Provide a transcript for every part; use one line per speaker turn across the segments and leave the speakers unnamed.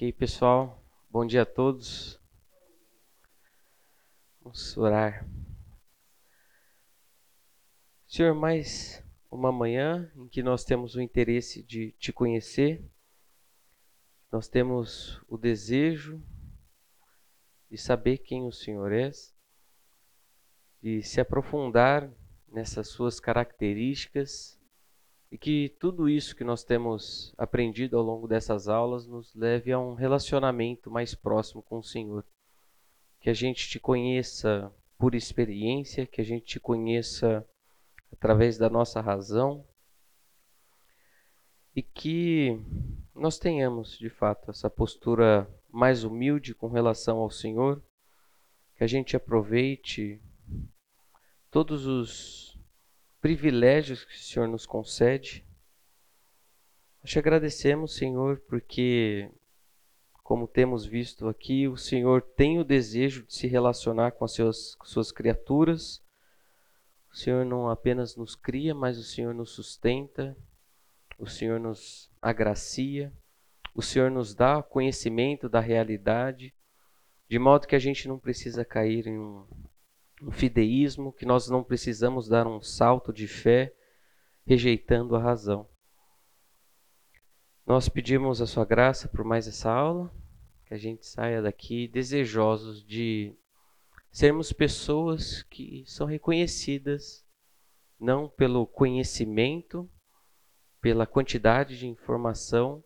Ok, pessoal. Bom dia a todos. Vamos orar. Senhor, mais uma manhã em que nós temos o interesse de te conhecer, nós temos o desejo de saber quem o Senhor é, de se aprofundar nessas suas características e que tudo isso que nós temos aprendido ao longo dessas aulas nos leve a um relacionamento mais próximo com o Senhor. Que a gente te conheça por experiência, que a gente te conheça através da nossa razão e que nós tenhamos de fato essa postura mais humilde com relação ao Senhor, que a gente aproveite todos os privilégios que o Senhor nos concede. Nós te agradecemos, Senhor, porque, como temos visto aqui, o Senhor tem o desejo de se relacionar com as suas, com suas criaturas. O Senhor não apenas nos cria, mas o Senhor nos sustenta, o Senhor nos agracia, o Senhor nos dá conhecimento da realidade, de modo que a gente não precisa cair em um um fideísmo, que nós não precisamos dar um salto de fé rejeitando a razão. Nós pedimos a sua graça por mais essa aula, que a gente saia daqui desejosos de sermos pessoas que são reconhecidas não pelo conhecimento, pela quantidade de informação,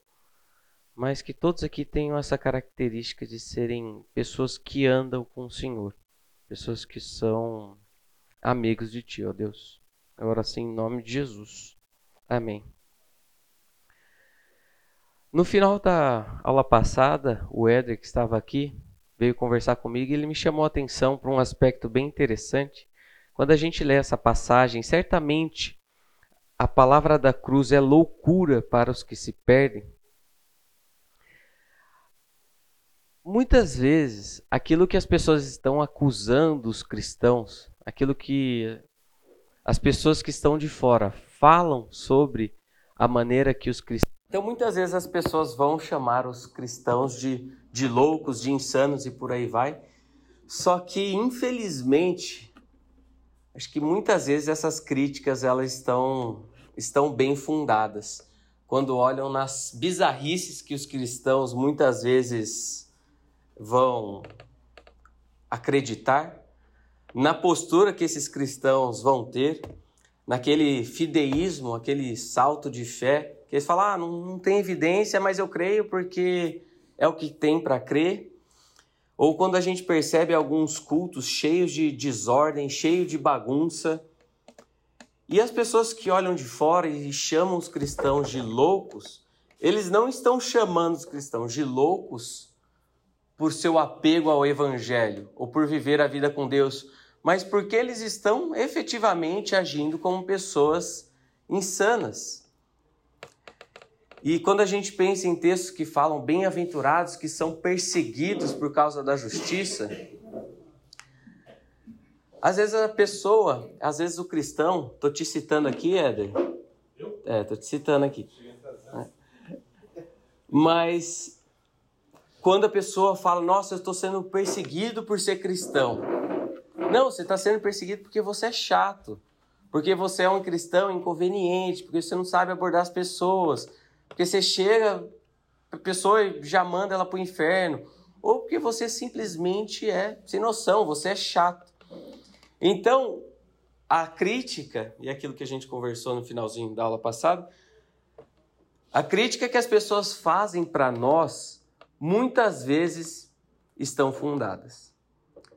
mas que todos aqui tenham essa característica de serem pessoas que andam com o Senhor pessoas que são amigos de Ti, ó Deus. Eu oro assim em nome de Jesus. Amém. No final da aula passada, o Éder, que estava aqui, veio conversar comigo e ele me chamou a atenção para um aspecto bem interessante. Quando a gente lê essa passagem, certamente a palavra da cruz é loucura para os que se perdem, muitas vezes aquilo que as pessoas estão acusando os cristãos, aquilo que as pessoas que estão de fora falam sobre a maneira que os cristãos. Então, muitas vezes as pessoas vão chamar os cristãos de, de loucos, de insanos e por aí vai. Só que, infelizmente, acho que muitas vezes essas críticas elas estão, estão bem fundadas. Quando olham nas bizarrices que os cristãos muitas vezes vão acreditar, na postura que esses cristãos vão ter, naquele fideísmo, aquele salto de fé, que eles falam: ah, não, não tem evidência, mas eu creio porque é o que tem para crer. Ou quando a gente percebe alguns cultos cheios de desordem, cheios de bagunça, e as pessoas que olham de fora e chamam os cristãos de loucos, eles não estão chamando os cristãos de loucos por seu apego ao Evangelho ou por viver a vida com Deus, mas porque eles estão efetivamente agindo como pessoas insanas. E quando a gente pensa em textos que falam bem-aventurados que são perseguidos por causa da justiça, às vezes a pessoa, às vezes o cristão, tô te citando aqui, Éder. É, tô te citando aqui. Mas quando a pessoa fala, nossa, eu estou sendo perseguido por ser cristão. Não, você está sendo perseguido porque você é chato, porque você é um cristão inconveniente, porque você não sabe abordar as pessoas, porque você chega, a pessoa já manda ela para o inferno, ou porque você simplesmente é sem noção, você é chato. Então, a crítica, e aquilo que a gente conversou no finalzinho da aula passada, a crítica que as pessoas fazem para nós muitas vezes estão fundadas.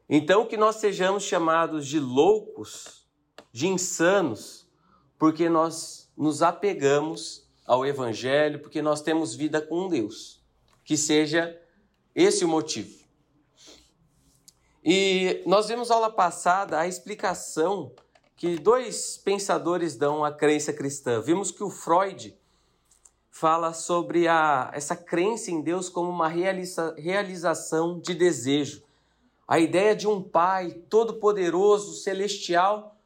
Então, que nós sejamos chamados de loucos, de insanos, porque nós nos apegamos ao Evangelho, porque nós temos vida com Deus. Que seja esse o motivo. E nós vimos aula passada a explicação que dois pensadores dão à crença cristã. Vimos que o Freud fala sobre a, essa crença em Deus como uma realiza, realização de desejo. A ideia de um Pai todo-poderoso, celestial,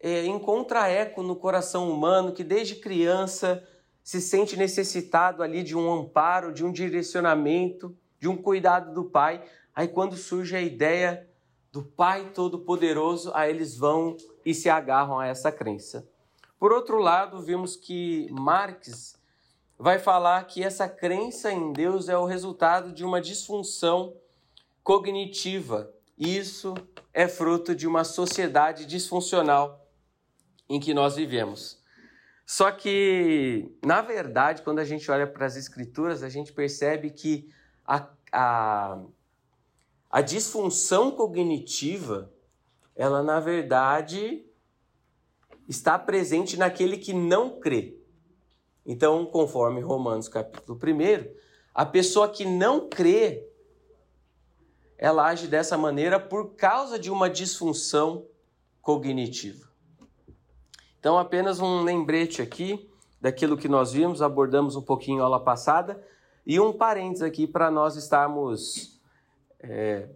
é, encontra eco no coração humano que desde criança se sente necessitado ali de um amparo, de um direcionamento, de um cuidado do pai. Aí quando surge a ideia do Pai Todo-Poderoso, aí eles vão e se agarram a essa crença. Por outro lado, vimos que Marx vai falar que essa crença em Deus é o resultado de uma disfunção cognitiva. Isso é fruto de uma sociedade disfuncional em que nós vivemos. Só que, na verdade, quando a gente olha para as Escrituras, a gente percebe que a, a, a disfunção cognitiva, ela na verdade está presente naquele que não crê. Então, conforme Romanos capítulo 1, a pessoa que não crê, ela age dessa maneira por causa de uma disfunção cognitiva. Então, apenas um lembrete aqui daquilo que nós vimos, abordamos um pouquinho a aula passada, e um parênteses aqui para nós estarmos é,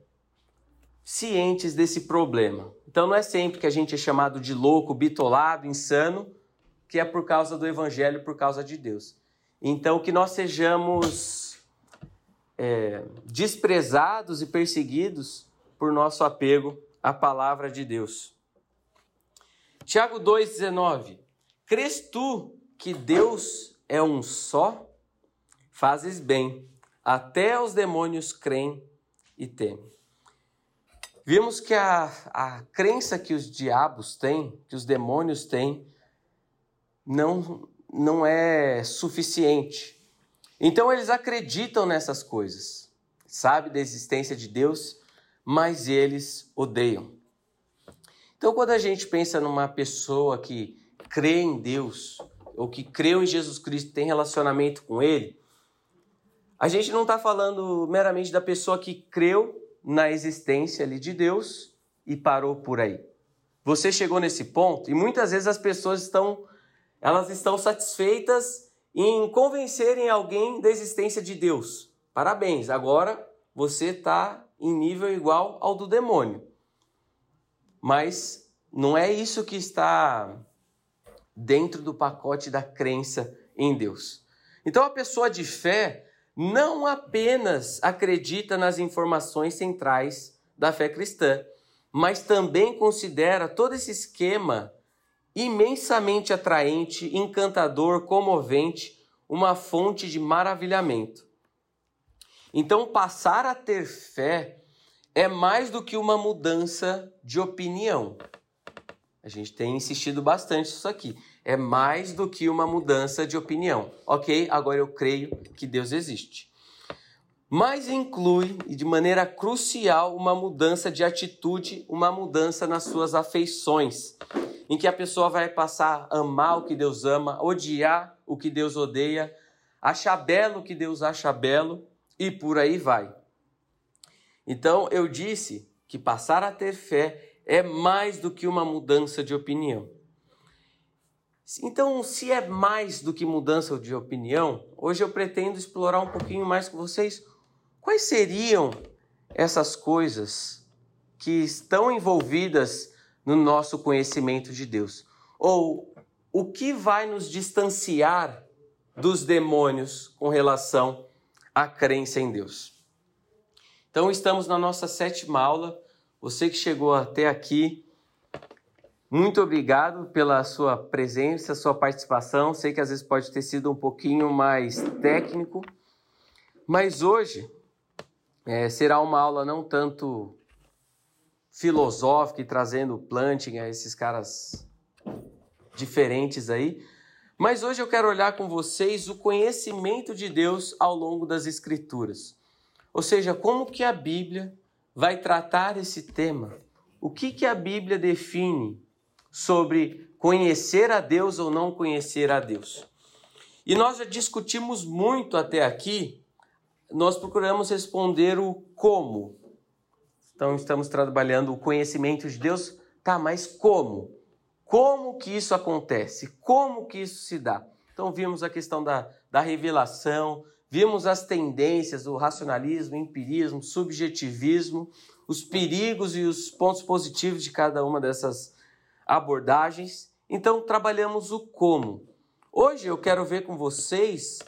cientes desse problema. Então, não é sempre que a gente é chamado de louco, bitolado, insano, que é por causa do Evangelho, por causa de Deus. Então, que nós sejamos é, desprezados e perseguidos por nosso apego à palavra de Deus. Tiago 2,19: Crês tu que Deus é um só? Fazes bem, até os demônios creem e temem. Vimos que a, a crença que os diabos têm, que os demônios têm, não, não é suficiente. Então eles acreditam nessas coisas, sabe da existência de Deus, mas eles odeiam. Então quando a gente pensa numa pessoa que crê em Deus, ou que creu em Jesus Cristo, tem relacionamento com Ele, a gente não está falando meramente da pessoa que creu na existência ali de Deus e parou por aí. Você chegou nesse ponto e muitas vezes as pessoas estão elas estão satisfeitas em convencerem alguém da existência de Deus. Parabéns, agora você está em nível igual ao do demônio. Mas não é isso que está dentro do pacote da crença em Deus. Então a pessoa de fé não apenas acredita nas informações centrais da fé cristã, mas também considera todo esse esquema imensamente atraente, encantador, comovente, uma fonte de maravilhamento. Então, passar a ter fé é mais do que uma mudança de opinião. A gente tem insistido bastante nisso aqui. É mais do que uma mudança de opinião. Ok, agora eu creio que Deus existe. Mas inclui, de maneira crucial, uma mudança de atitude, uma mudança nas suas afeições em que a pessoa vai passar a amar o que Deus ama, odiar o que Deus odeia, achar belo o que Deus acha belo e por aí vai. Então eu disse que passar a ter fé é mais do que uma mudança de opinião. Então, se é mais do que mudança de opinião, hoje eu pretendo explorar um pouquinho mais com vocês quais seriam essas coisas que estão envolvidas no nosso conhecimento de Deus? Ou o que vai nos distanciar dos demônios com relação à crença em Deus? Então, estamos na nossa sétima aula. Você que chegou até aqui, muito obrigado pela sua presença, sua participação. Sei que às vezes pode ter sido um pouquinho mais técnico, mas hoje é, será uma aula não tanto filosófica e trazendo planting a esses caras diferentes aí. Mas hoje eu quero olhar com vocês o conhecimento de Deus ao longo das escrituras. Ou seja, como que a Bíblia vai tratar esse tema? O que que a Bíblia define sobre conhecer a Deus ou não conhecer a Deus? E nós já discutimos muito até aqui, nós procuramos responder o como. Então estamos trabalhando o conhecimento de Deus. Tá, mas como? Como que isso acontece? Como que isso se dá? Então vimos a questão da, da revelação, vimos as tendências, o racionalismo, o empirismo, subjetivismo, os perigos e os pontos positivos de cada uma dessas abordagens. Então trabalhamos o como. Hoje eu quero ver com vocês,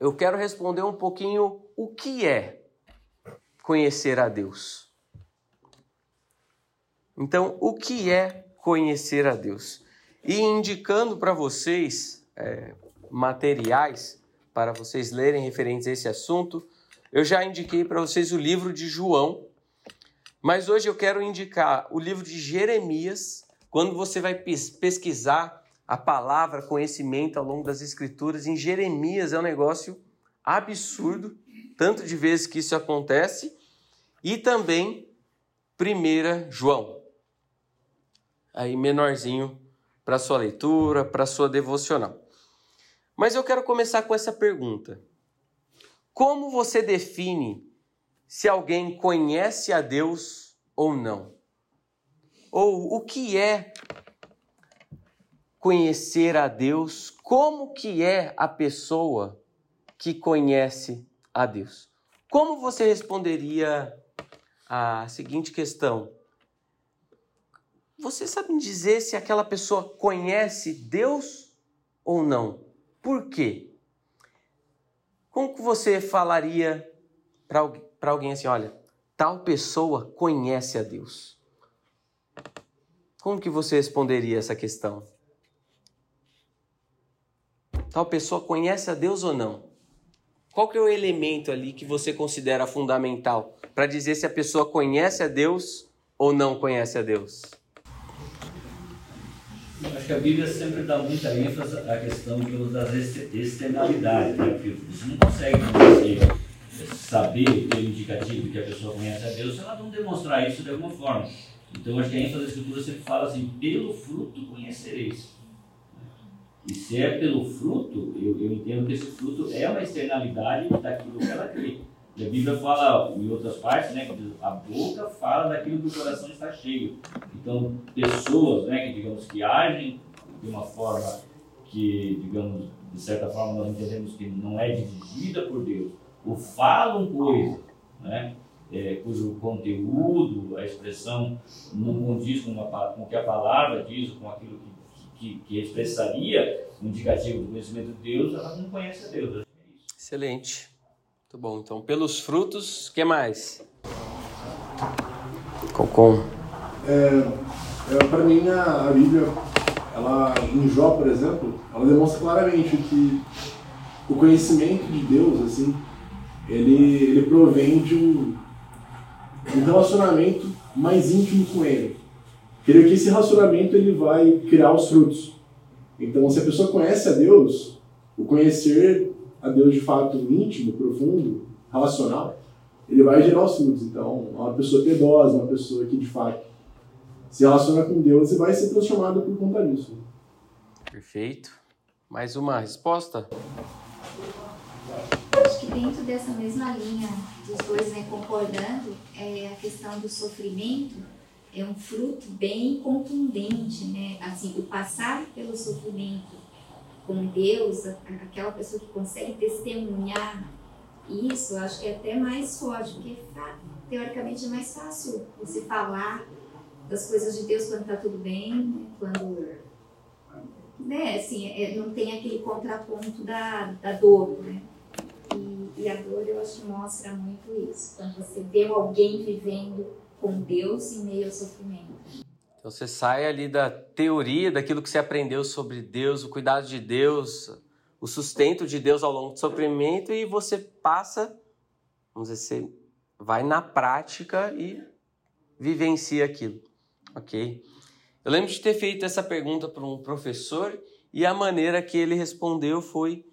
eu quero responder um pouquinho o que é conhecer a Deus. Então, o que é conhecer a Deus? E indicando para vocês é, materiais para vocês lerem referentes a esse assunto, eu já indiquei para vocês o livro de João, mas hoje eu quero indicar o livro de Jeremias. Quando você vai pesquisar a palavra conhecimento ao longo das Escrituras, em Jeremias é um negócio absurdo, tanto de vezes que isso acontece, e também 1 João aí menorzinho para sua leitura, para sua devocional. Mas eu quero começar com essa pergunta: Como você define se alguém conhece a Deus ou não? Ou o que é conhecer a Deus? Como que é a pessoa que conhece a Deus? Como você responderia a seguinte questão? Você sabe dizer se aquela pessoa conhece Deus ou não? Por quê? Como que você falaria para alguém assim, olha, tal pessoa conhece a Deus? Como que você responderia essa questão? Tal pessoa conhece a Deus ou não? Qual que é o elemento ali que você considera fundamental para dizer se a pessoa conhece a Deus ou não conhece a Deus?
Acho que a Bíblia sempre dá muita ênfase à questão das externalidades, né? Porque você não consegue você saber o termo indicativo que a pessoa conhece a Deus se ela não demonstrar isso de alguma forma. Então acho que a ênfase da Escritura sempre fala assim, pelo fruto conhecereis. E se é pelo fruto, eu, eu entendo que esse fruto é uma externalidade daquilo que ela crê. E a Bíblia fala, em outras partes, né, a boca fala daquilo que o coração está cheio. Então, pessoas, né, que digamos que agem de uma forma que, digamos, de certa forma nós entendemos que não é dirigida por Deus, ou falam coisas, né, é, cujo conteúdo, a expressão não condiz com, uma, com o que a palavra diz, com aquilo que, que, que expressaria um indicativo do conhecimento de Deus, ela não conhece a Deus. É
Excelente. Muito bom. Então, pelos frutos, o que mais? Cocom.
É, é, para mim, a, a, Bíblia, ela, em Jó, por exemplo, ela demonstra claramente que o conhecimento de Deus, assim, ele, ele provém de um, um relacionamento mais íntimo com Ele. Creio que esse relacionamento ele vai criar os frutos. Então, se a pessoa conhece a Deus, o conhecer a Deus de fato íntimo, profundo, relacional, ele vai gerar os frutos. Então, uma pessoa piedosa, uma pessoa que de fato se relaciona com Deus e vai ser transformada por conta disso.
Perfeito. Mais uma resposta?
Acho que dentro dessa mesma linha dos dois né, concordando, é a questão do sofrimento é um fruto bem contundente, né? Assim, o passar pelo sofrimento com Deus, aquela pessoa que consegue testemunhar isso, acho que é até mais forte, porque teoricamente é mais fácil você falar das coisas de Deus quando está tudo bem, né? quando né, assim, é, não tem aquele contraponto da, da dor, né? E, e, a dor eu acho que mostra muito isso, quando você vê alguém vivendo com Deus em meio ao sofrimento.
Então você sai ali da teoria, daquilo que você aprendeu sobre Deus, o cuidado de Deus, o sustento de Deus ao longo do sofrimento e você passa, vamos dizer, você vai na prática e vivencia aquilo, ok? Eu lembro de ter feito essa pergunta para um professor e a maneira que ele respondeu foi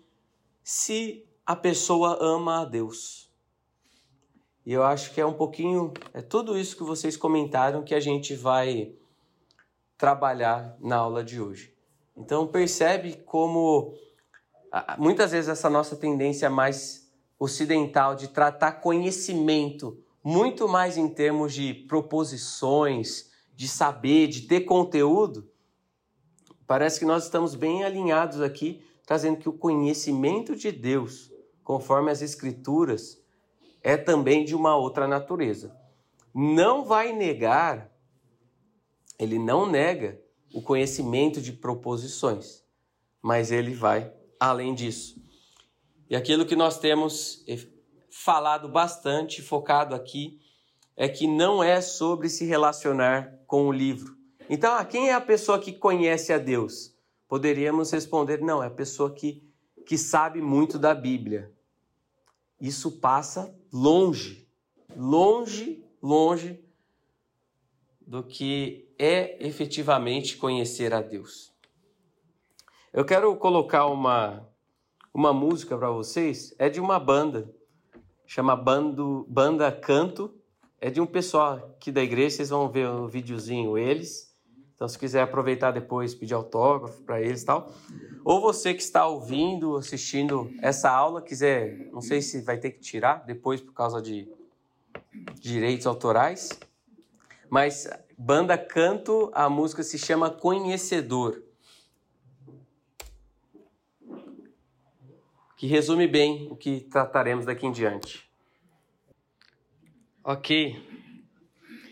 se a pessoa ama a Deus. E eu acho que é um pouquinho, é tudo isso que vocês comentaram que a gente vai trabalhar na aula de hoje. Então percebe como muitas vezes essa nossa tendência mais ocidental de tratar conhecimento muito mais em termos de proposições, de saber, de ter conteúdo, parece que nós estamos bem alinhados aqui, trazendo que o conhecimento de Deus, conforme as escrituras, é também de uma outra natureza. Não vai negar ele não nega o conhecimento de proposições. mas ele vai além disso. E aquilo que nós temos falado bastante, focado aqui, é que não é sobre se relacionar com o livro. Então, ah, quem é a pessoa que conhece a Deus? Poderíamos responder: não, é a pessoa que, que sabe muito da Bíblia. Isso passa longe, longe, longe do que é efetivamente conhecer a Deus. Eu quero colocar uma, uma música para vocês, é de uma banda, chama Bando, Banda Canto, é de um pessoal aqui da igreja, vocês vão ver o um videozinho eles. Então, se quiser aproveitar depois, pedir autógrafo para eles e tal. Ou você que está ouvindo, assistindo essa aula, quiser, não sei se vai ter que tirar depois por causa de direitos autorais. Mas banda canto, a música se chama Conhecedor. Que resume bem o que trataremos daqui em diante. Ok.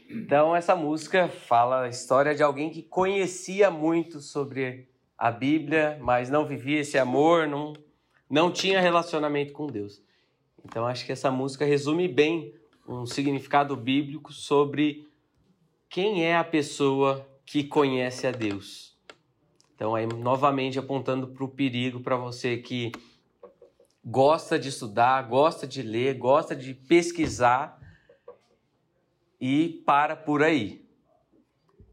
Então, essa música fala a história de alguém que conhecia muito sobre a Bíblia, mas não vivia esse amor, não, não tinha relacionamento com Deus. Então, acho que essa música resume bem um significado bíblico sobre quem é a pessoa que conhece a Deus. Então, aí, novamente apontando para o perigo para você que gosta de estudar, gosta de ler, gosta de pesquisar e para por aí.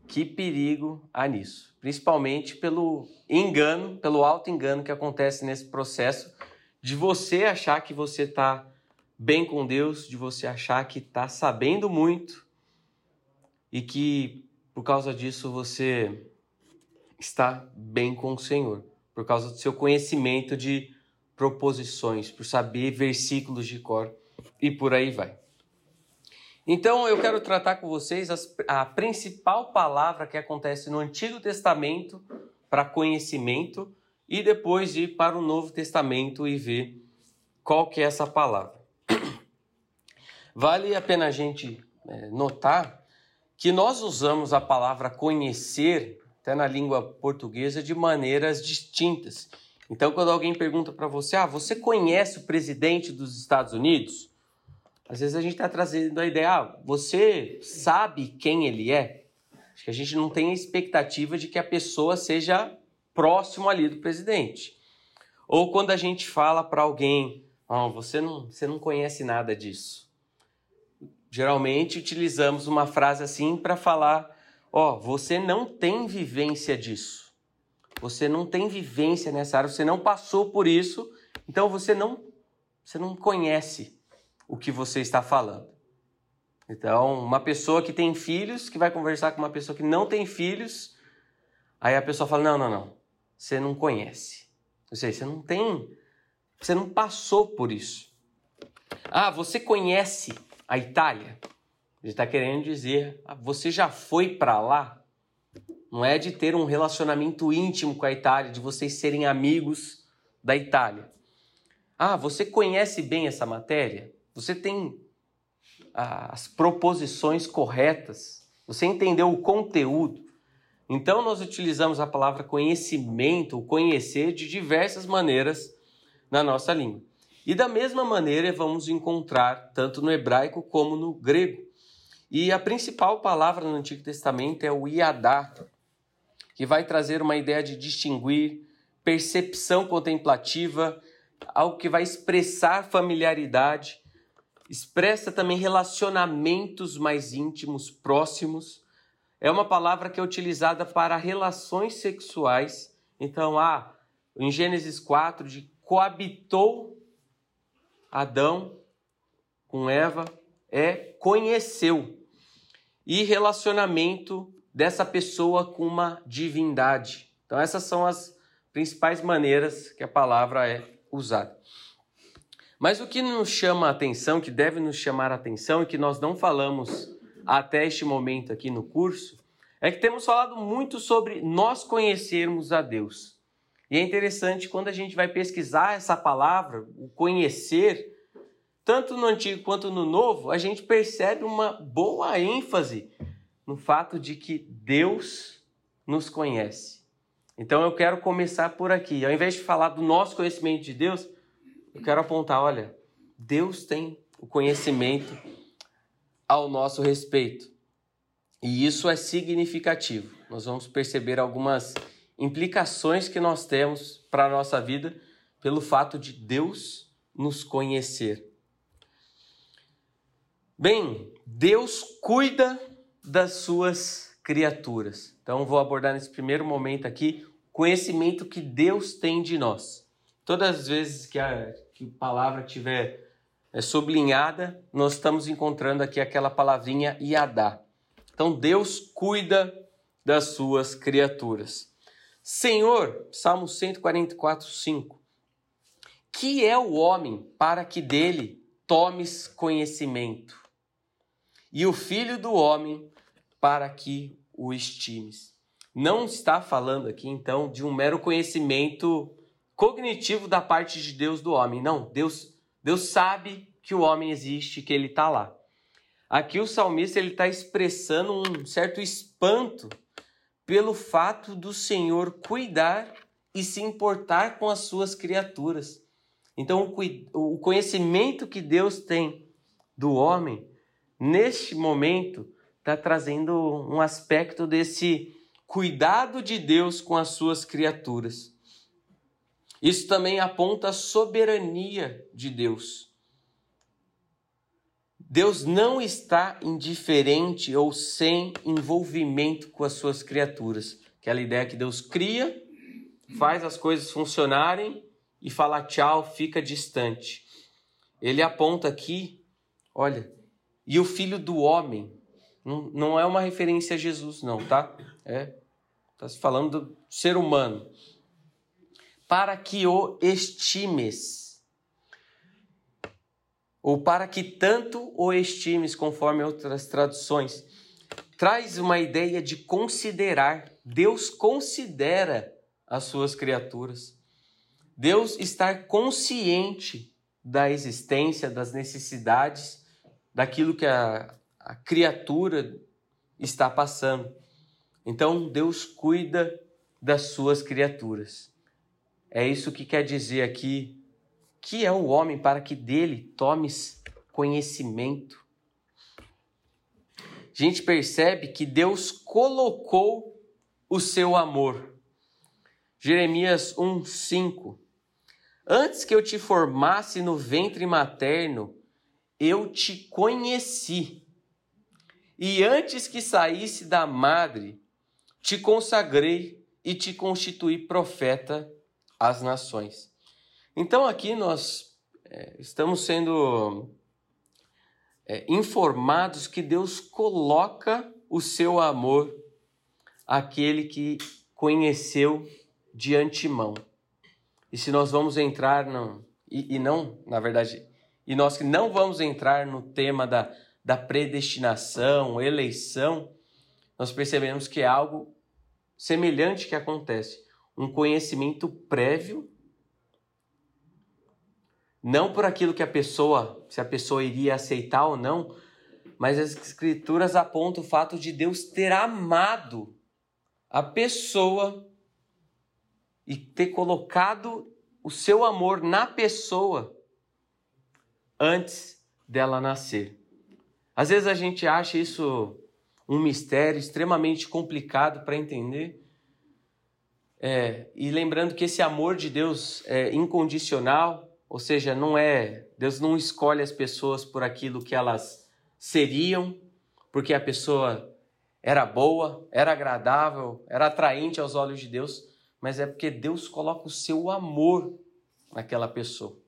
Que perigo há nisso, principalmente pelo engano, pelo alto engano que acontece nesse processo de você achar que você está bem com Deus, de você achar que está sabendo muito e que por causa disso você está bem com o Senhor, por causa do seu conhecimento de proposições, por saber versículos de cor e por aí vai. Então eu quero tratar com vocês a principal palavra que acontece no Antigo Testamento para conhecimento e depois ir para o Novo Testamento e ver qual que é essa palavra. Vale a pena a gente é, notar que nós usamos a palavra conhecer, até na língua portuguesa, de maneiras distintas. Então, quando alguém pergunta para você, ah, você conhece o presidente dos Estados Unidos? Às vezes a gente está trazendo a ideia, ah, você sabe quem ele é? Acho que a gente não tem a expectativa de que a pessoa seja próximo ali do presidente. Ou quando a gente fala para alguém, oh, você, não, você não conhece nada disso. Geralmente utilizamos uma frase assim para falar, ó, oh, você não tem vivência disso. Você não tem vivência nessa área, você não passou por isso, então você não, você não conhece o que você está falando. Então, uma pessoa que tem filhos, que vai conversar com uma pessoa que não tem filhos, aí a pessoa fala: não, não, não, você não conhece. Ou seja, você não tem, você não passou por isso. Ah, você conhece a Itália? Ele está querendo dizer, ah, você já foi para lá? Não é de ter um relacionamento íntimo com a Itália, de vocês serem amigos da Itália. Ah, você conhece bem essa matéria? Você tem as proposições corretas, você entendeu o conteúdo. Então, nós utilizamos a palavra conhecimento, o conhecer, de diversas maneiras na nossa língua. E da mesma maneira vamos encontrar tanto no hebraico como no grego. E a principal palavra no Antigo Testamento é o iadá, que vai trazer uma ideia de distinguir, percepção contemplativa, algo que vai expressar familiaridade expressa também relacionamentos mais íntimos, próximos. É uma palavra que é utilizada para relações sexuais. Então, ah, em Gênesis 4, de coabitou Adão com Eva, é conheceu. E relacionamento dessa pessoa com uma divindade. Então, essas são as principais maneiras que a palavra é usada. Mas o que nos chama a atenção, que deve nos chamar a atenção e que nós não falamos até este momento aqui no curso, é que temos falado muito sobre nós conhecermos a Deus. E é interessante quando a gente vai pesquisar essa palavra, o conhecer, tanto no Antigo quanto no Novo, a gente percebe uma boa ênfase no fato de que Deus nos conhece. Então eu quero começar por aqui. Ao invés de falar do nosso conhecimento de Deus, eu quero apontar, olha, Deus tem o conhecimento ao nosso respeito. E isso é significativo. Nós vamos perceber algumas implicações que nós temos para a nossa vida pelo fato de Deus nos conhecer. Bem, Deus cuida das suas criaturas. Então vou abordar nesse primeiro momento aqui o conhecimento que Deus tem de nós. Todas as vezes que a, que palavra tiver é, sublinhada, nós estamos encontrando aqui aquela palavrinha Yadá. Então Deus cuida das suas criaturas. Senhor, Salmo 144, 5. Que é o homem para que dele tomes conhecimento? E o filho do homem para que o estimes. Não está falando aqui então de um mero conhecimento cognitivo da parte de Deus do homem. Não, Deus, Deus sabe que o homem existe, que ele está lá. Aqui o salmista ele está expressando um certo espanto pelo fato do Senhor cuidar e se importar com as suas criaturas. Então, o conhecimento que Deus tem do homem, neste momento, está trazendo um aspecto desse cuidado de Deus com as suas criaturas. Isso também aponta a soberania de Deus. Deus não está indiferente ou sem envolvimento com as suas criaturas. Aquela ideia que Deus cria, faz as coisas funcionarem e fala tchau, fica distante. Ele aponta aqui, olha, e o filho do homem. Não, é uma referência a Jesus, não, tá? É, está se falando do ser humano. Para que o estimes ou para que tanto o estimes, conforme outras traduções, traz uma ideia de considerar. Deus considera as suas criaturas. Deus estar consciente da existência, das necessidades, daquilo que a, a criatura está passando. Então, Deus cuida das suas criaturas. É isso que quer dizer aqui que é o homem para que dele tomes conhecimento? A gente percebe que Deus colocou o seu amor. Jeremias 1:5 Antes que eu te formasse no ventre materno, eu te conheci. E antes que saísse da madre, te consagrei e te constituí profeta às nações. Então aqui nós é, estamos sendo é, informados que Deus coloca o seu amor àquele que conheceu de antemão. E se nós vamos entrar no, e, e não, na verdade, e nós que não vamos entrar no tema da, da predestinação, eleição, nós percebemos que é algo semelhante que acontece. Um conhecimento prévio não por aquilo que a pessoa, se a pessoa iria aceitar ou não, mas as escrituras apontam o fato de Deus ter amado a pessoa e ter colocado o seu amor na pessoa antes dela nascer. Às vezes a gente acha isso um mistério extremamente complicado para entender. É, e lembrando que esse amor de Deus é incondicional, ou seja, não é Deus não escolhe as pessoas por aquilo que elas seriam, porque a pessoa era boa, era agradável, era atraente aos olhos de Deus, mas é porque Deus coloca o seu amor naquela pessoa.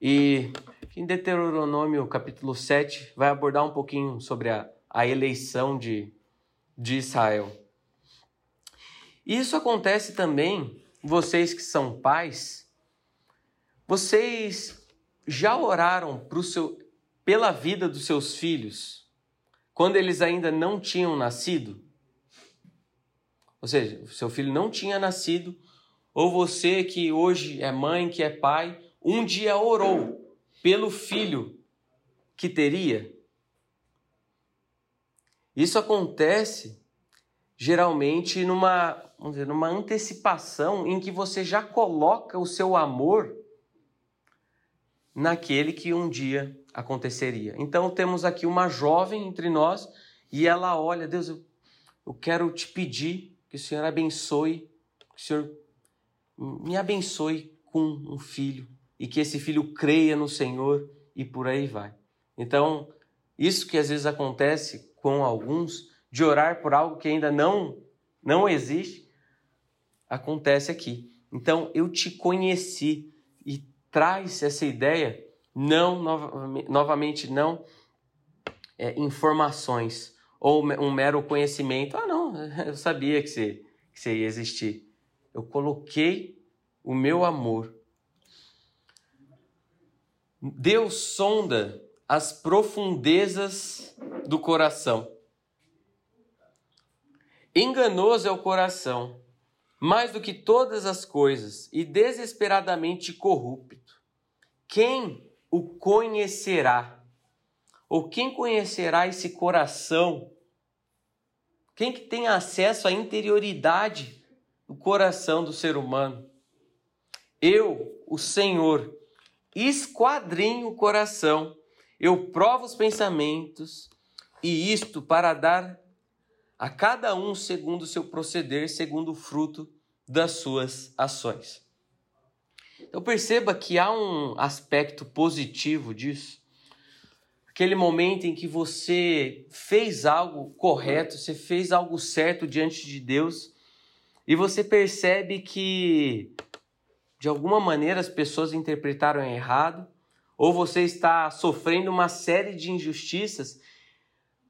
E em Deuteronômio capítulo 7 vai abordar um pouquinho sobre a, a eleição de, de Israel. Isso acontece também, vocês que são pais, vocês já oraram seu, pela vida dos seus filhos quando eles ainda não tinham nascido? Ou seja, seu filho não tinha nascido, ou você que hoje é mãe, que é pai, um dia orou pelo filho que teria? Isso acontece geralmente numa, vamos dizer, numa antecipação em que você já coloca o seu amor naquele que um dia aconteceria. Então temos aqui uma jovem entre nós e ela olha, Deus, eu, eu quero te pedir que o Senhor abençoe, que o Senhor me abençoe com um filho e que esse filho creia no Senhor e por aí vai. Então, isso que às vezes acontece com alguns, de orar por algo que ainda não, não existe, acontece aqui. Então, eu te conheci e traz essa ideia, não, novamente, não é, informações ou um mero conhecimento. Ah, não, eu sabia que você, que você ia existir. Eu coloquei o meu amor. Deus sonda as profundezas do coração. Enganoso é o coração, mais do que todas as coisas, e desesperadamente corrupto. Quem o conhecerá? Ou quem conhecerá esse coração? Quem que tem acesso à interioridade do coração do ser humano? Eu, o Senhor, esquadrinho o coração eu provo os pensamentos, e isto para dar a cada um segundo o seu proceder, segundo o fruto das suas ações. Então perceba que há um aspecto positivo disso. Aquele momento em que você fez algo correto, você fez algo certo diante de Deus, e você percebe que de alguma maneira as pessoas interpretaram errado, ou você está sofrendo uma série de injustiças,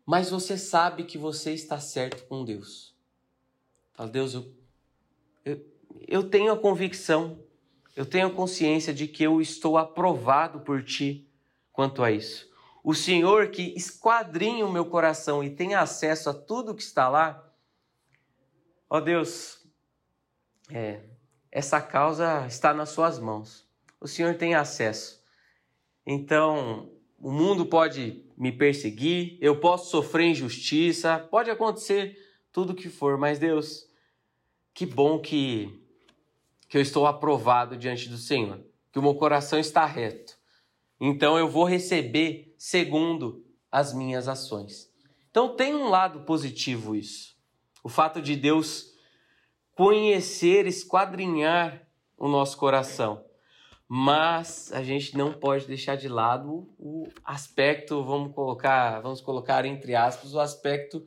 mas você sabe que você está certo com Deus. Fala, Deus, eu, eu, eu tenho a convicção, eu tenho a consciência de que eu estou aprovado por Ti quanto a isso. O Senhor que esquadrinha o meu coração e tem acesso a tudo que está lá, ó Deus, é, essa causa está nas Suas mãos. O Senhor tem acesso. Então, o mundo pode me perseguir, eu posso sofrer injustiça, pode acontecer tudo o que for, mas Deus, que bom que, que eu estou aprovado diante do Senhor, que o meu coração está reto. Então eu vou receber segundo as minhas ações. Então tem um lado positivo isso. O fato de Deus conhecer, esquadrinhar o nosso coração mas a gente não pode deixar de lado o aspecto, vamos colocar, vamos colocar entre aspas, o aspecto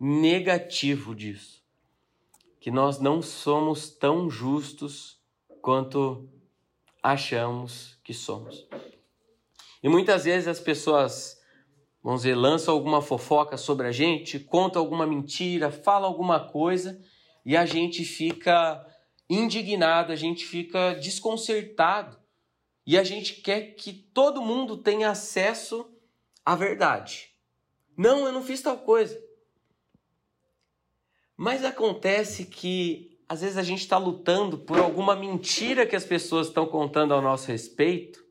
negativo disso. Que nós não somos tão justos quanto achamos que somos. E muitas vezes as pessoas, vamos dizer, lançam alguma fofoca sobre a gente, contam alguma mentira, falam alguma coisa e a gente fica indignado, a gente fica desconcertado e a gente quer que todo mundo tenha acesso à verdade. Não, eu não fiz tal coisa. Mas acontece que às vezes a gente está lutando por alguma mentira que as pessoas estão contando ao nosso respeito.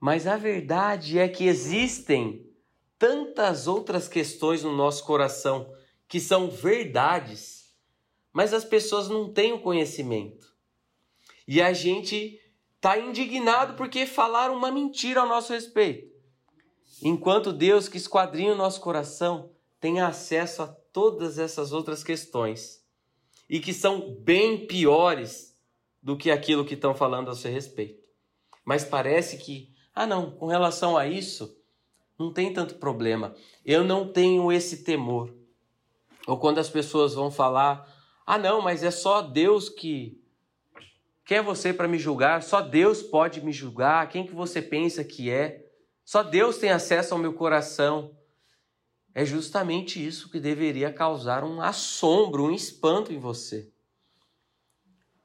Mas a verdade é que existem tantas outras questões no nosso coração que são verdades mas as pessoas não têm o conhecimento. E a gente está indignado porque falaram uma mentira ao nosso respeito. Enquanto Deus, que esquadrinha o nosso coração, tem acesso a todas essas outras questões e que são bem piores do que aquilo que estão falando a seu respeito. Mas parece que, ah, não, com relação a isso, não tem tanto problema. Eu não tenho esse temor. Ou quando as pessoas vão falar ah, não, mas é só Deus que quem é você para me julgar? Só Deus pode me julgar. Quem que você pensa que é? Só Deus tem acesso ao meu coração. É justamente isso que deveria causar um assombro, um espanto em você.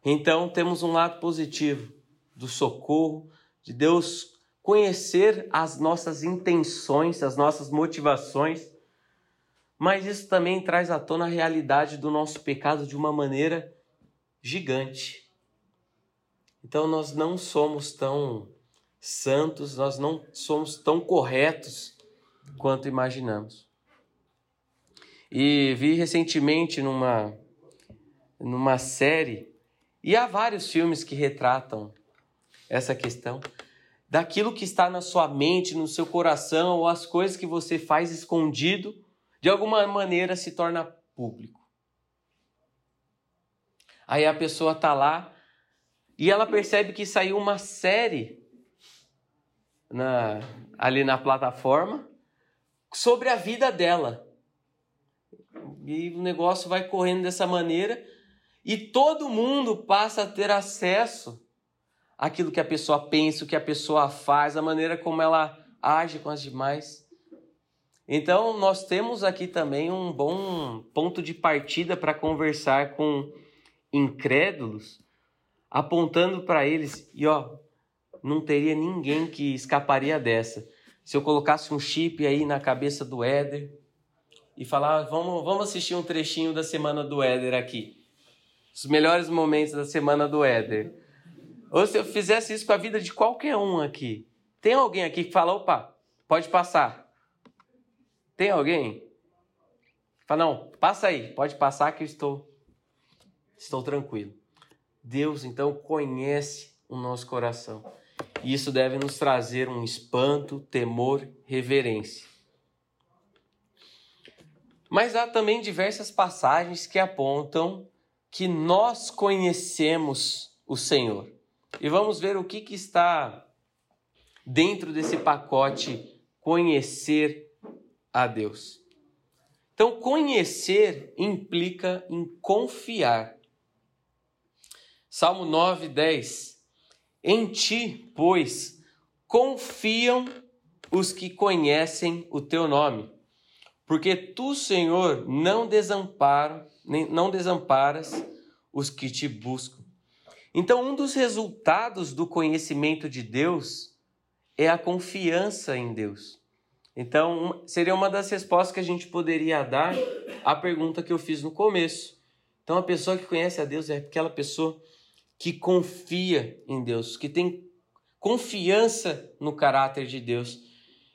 Então, temos um lado positivo do socorro, de Deus conhecer as nossas intenções, as nossas motivações mas isso também traz à tona a realidade do nosso pecado de uma maneira gigante. Então nós não somos tão santos, nós não somos tão corretos quanto imaginamos. E vi recentemente numa, numa série, e há vários filmes que retratam essa questão, daquilo que está na sua mente, no seu coração, ou as coisas que você faz escondido, de alguma maneira se torna público. Aí a pessoa está lá e ela percebe que saiu uma série na, ali na plataforma sobre a vida dela. E o negócio vai correndo dessa maneira e todo mundo passa a ter acesso àquilo que a pessoa pensa, o que a pessoa faz, a maneira como ela age com as demais. Então, nós temos aqui também um bom ponto de partida para conversar com incrédulos, apontando para eles, e ó, não teria ninguém que escaparia dessa. Se eu colocasse um chip aí na cabeça do Éder e falar, vamos, vamos assistir um trechinho da semana do Éder aqui. Os melhores momentos da semana do Éder. Ou se eu fizesse isso com a vida de qualquer um aqui. Tem alguém aqui que fala, opa, pode passar. Tem alguém? Fala, não, passa aí, pode passar que eu estou estou tranquilo. Deus então conhece o nosso coração. E isso deve nos trazer um espanto, temor, reverência. Mas há também diversas passagens que apontam que nós conhecemos o Senhor. E vamos ver o que, que está dentro desse pacote conhecer a Deus. Então, conhecer implica em confiar. Salmo 9, 10. Em ti, pois, confiam os que conhecem o teu nome, porque tu, Senhor, não desampara, não desamparas os que te buscam. Então, um dos resultados do conhecimento de Deus é a confiança em Deus. Então, seria uma das respostas que a gente poderia dar à pergunta que eu fiz no começo. Então, a pessoa que conhece a Deus é aquela pessoa que confia em Deus, que tem confiança no caráter de Deus.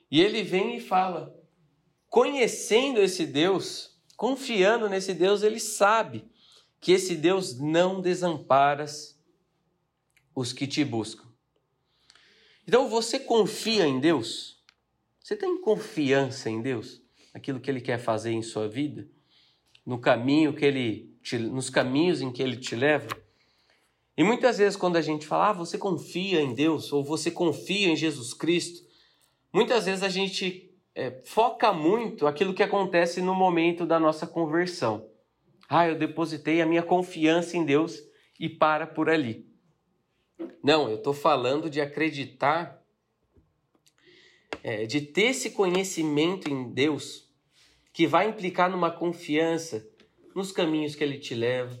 E ele vem e fala: conhecendo esse Deus, confiando nesse Deus, ele sabe que esse Deus não desampara os que te buscam. Então você confia em Deus? Você tem confiança em Deus? Aquilo que ele quer fazer em sua vida? No caminho que ele te, nos caminhos em que ele te leva? E muitas vezes, quando a gente fala, ah, você confia em Deus, ou você confia em Jesus Cristo, muitas vezes a gente é, foca muito aquilo que acontece no momento da nossa conversão. Ah, eu depositei a minha confiança em Deus e para por ali. Não, eu estou falando de acreditar, é, de ter esse conhecimento em Deus, que vai implicar numa confiança nos caminhos que Ele te leva,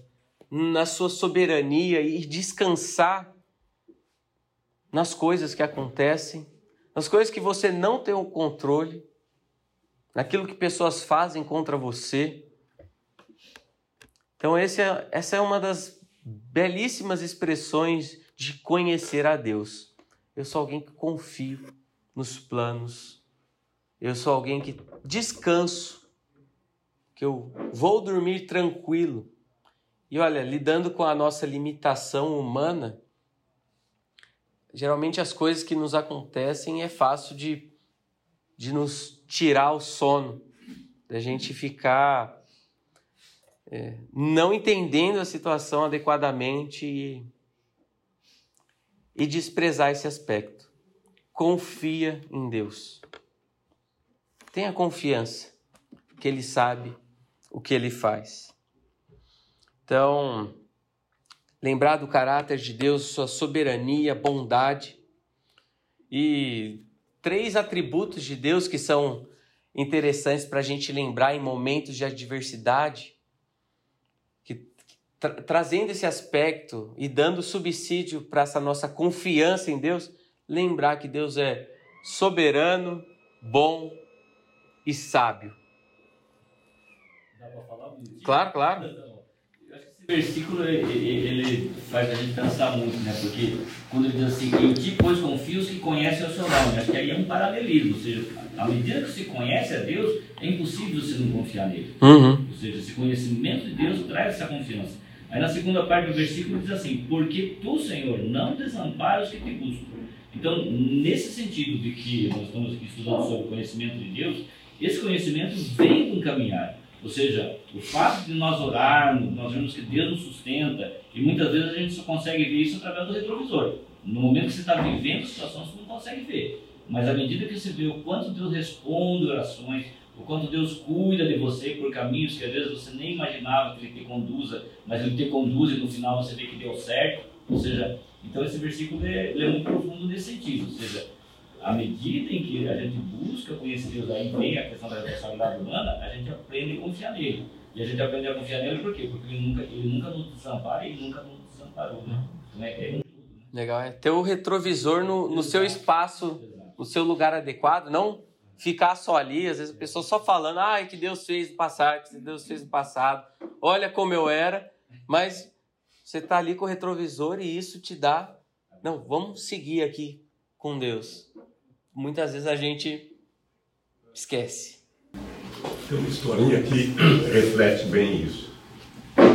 na sua soberania e descansar nas coisas que acontecem, nas coisas que você não tem o controle, naquilo que pessoas fazem contra você. Então, é, essa é uma das belíssimas expressões de conhecer a Deus. Eu sou alguém que confio nos planos, eu sou alguém que descanso, que eu vou dormir tranquilo e olha, lidando com a nossa limitação humana, geralmente as coisas que nos acontecem é fácil de, de nos tirar o sono, da gente ficar é, não entendendo a situação adequadamente e, e desprezar esse aspecto. Confia em Deus. Tenha confiança que Ele sabe o que Ele faz. Então, lembrar do caráter de Deus, sua soberania, bondade e três atributos de Deus que são interessantes para a gente lembrar em momentos de adversidade, que, tra trazendo esse aspecto e dando subsídio para essa nossa confiança em Deus, lembrar que Deus é soberano, bom e sábio.
Dá para falar bonitinho?
Claro, claro
versículo ele faz a gente pensar muito, né? Porque quando ele diz assim, em ti pois confio os que conhece ao seu nome. Acho que aí é um paralelismo, ou seja, à medida que se conhece a Deus, é impossível você não confiar nele.
Uhum.
Ou seja, esse conhecimento de Deus traz essa confiança. Aí na segunda parte do versículo diz assim: Porque tu, Senhor, não desamparas os que te buscam. Então, nesse sentido de que nós estamos aqui estudando sobre o conhecimento de Deus, esse conhecimento vem com caminhar. Ou seja, o fato de nós orarmos, nós vemos que Deus nos sustenta, e muitas vezes a gente só consegue ver isso através do retrovisor. No momento que você está vivendo a situação, você não consegue ver. Mas à medida que você vê o quanto Deus responde orações, o quanto Deus cuida de você por caminhos que às vezes você nem imaginava que Ele te conduza, mas Ele te conduz e no final você vê que deu certo. Ou seja, então esse versículo é, é muito profundo nesse sentido. Ou seja, à medida em que a gente busca conhecer Deus, aí vem a questão da responsabilidade humana, a gente aprende a confiar nele. E a gente aprende a confiar nele por quê? Porque ele nunca, ele nunca nos desampara e nunca nos desamparou. Né? Então é, é
Legal, é ter o retrovisor no, no seu espaço, no seu lugar adequado, não ficar só ali, às vezes a pessoa só falando, ah, que Deus fez no passado, que Deus fez no passado, olha como eu era, mas você está ali com o retrovisor e isso te dá, não, vamos seguir aqui com Deus. Muitas vezes a gente esquece.
Tem uma historinha que reflete bem isso.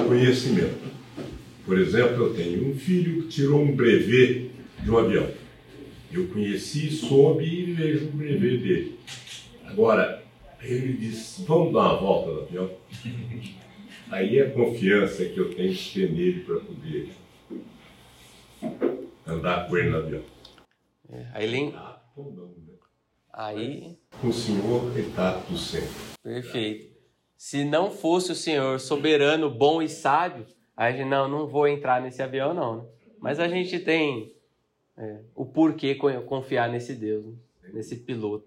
Conhecimento. Por exemplo, eu tenho um filho que tirou um brevet de um avião. Eu conheci, soube e vejo o brevet dele. Agora, ele disse, vamos dar uma volta no avião? Aí é a confiança que eu tenho que ter nele para poder andar com ele no avião.
É, aí ele...
Ah, ou não, né?
Aí...
Com o Senhor, está tudo sempre.
Perfeito. Se não fosse o Senhor soberano, bom e sábio, a gente, não, não vou entrar nesse avião, não. Né? Mas a gente tem é, o porquê confiar nesse Deus, né? nesse piloto.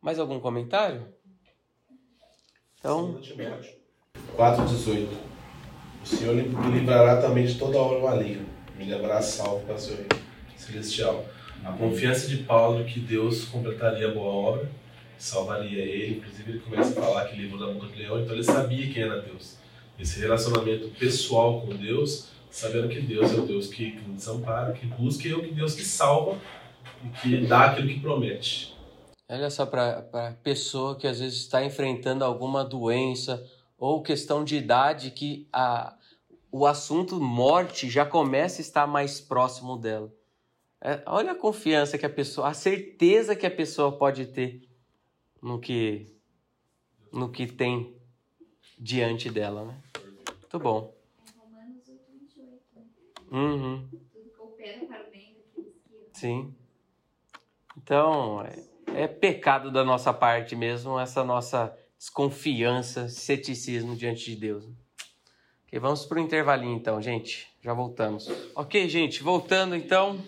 Mais algum comentário? Então.
4,18 O Senhor me livrará também de toda obra maligna, me levará salvo para seu reino celestial. A confiança de Paulo que Deus completaria a boa obra, salvaria ele. Inclusive, ele começa a falar que livrou da boca do leão, então ele sabia quem era Deus. Esse relacionamento pessoal com Deus, sabendo que Deus é o Deus que, que desampara, que busca, e é o Deus que salva e que dá aquilo que promete.
Olha só para a pessoa que às vezes está enfrentando alguma doença ou questão de idade que a, o assunto morte já começa a estar mais próximo dela. É, olha a confiança que a pessoa, a certeza que a pessoa pode ter no que, no que tem diante dela, né? Muito bom.
Romanos 8, 28. Né?
Uhum.
Tudo coopera para o bem daqueles que.
Sim. Então, é, é pecado da nossa parte mesmo essa nossa desconfiança, ceticismo diante de Deus. Ok, vamos para o intervalinho então, gente. Já voltamos. Ok, gente, voltando então.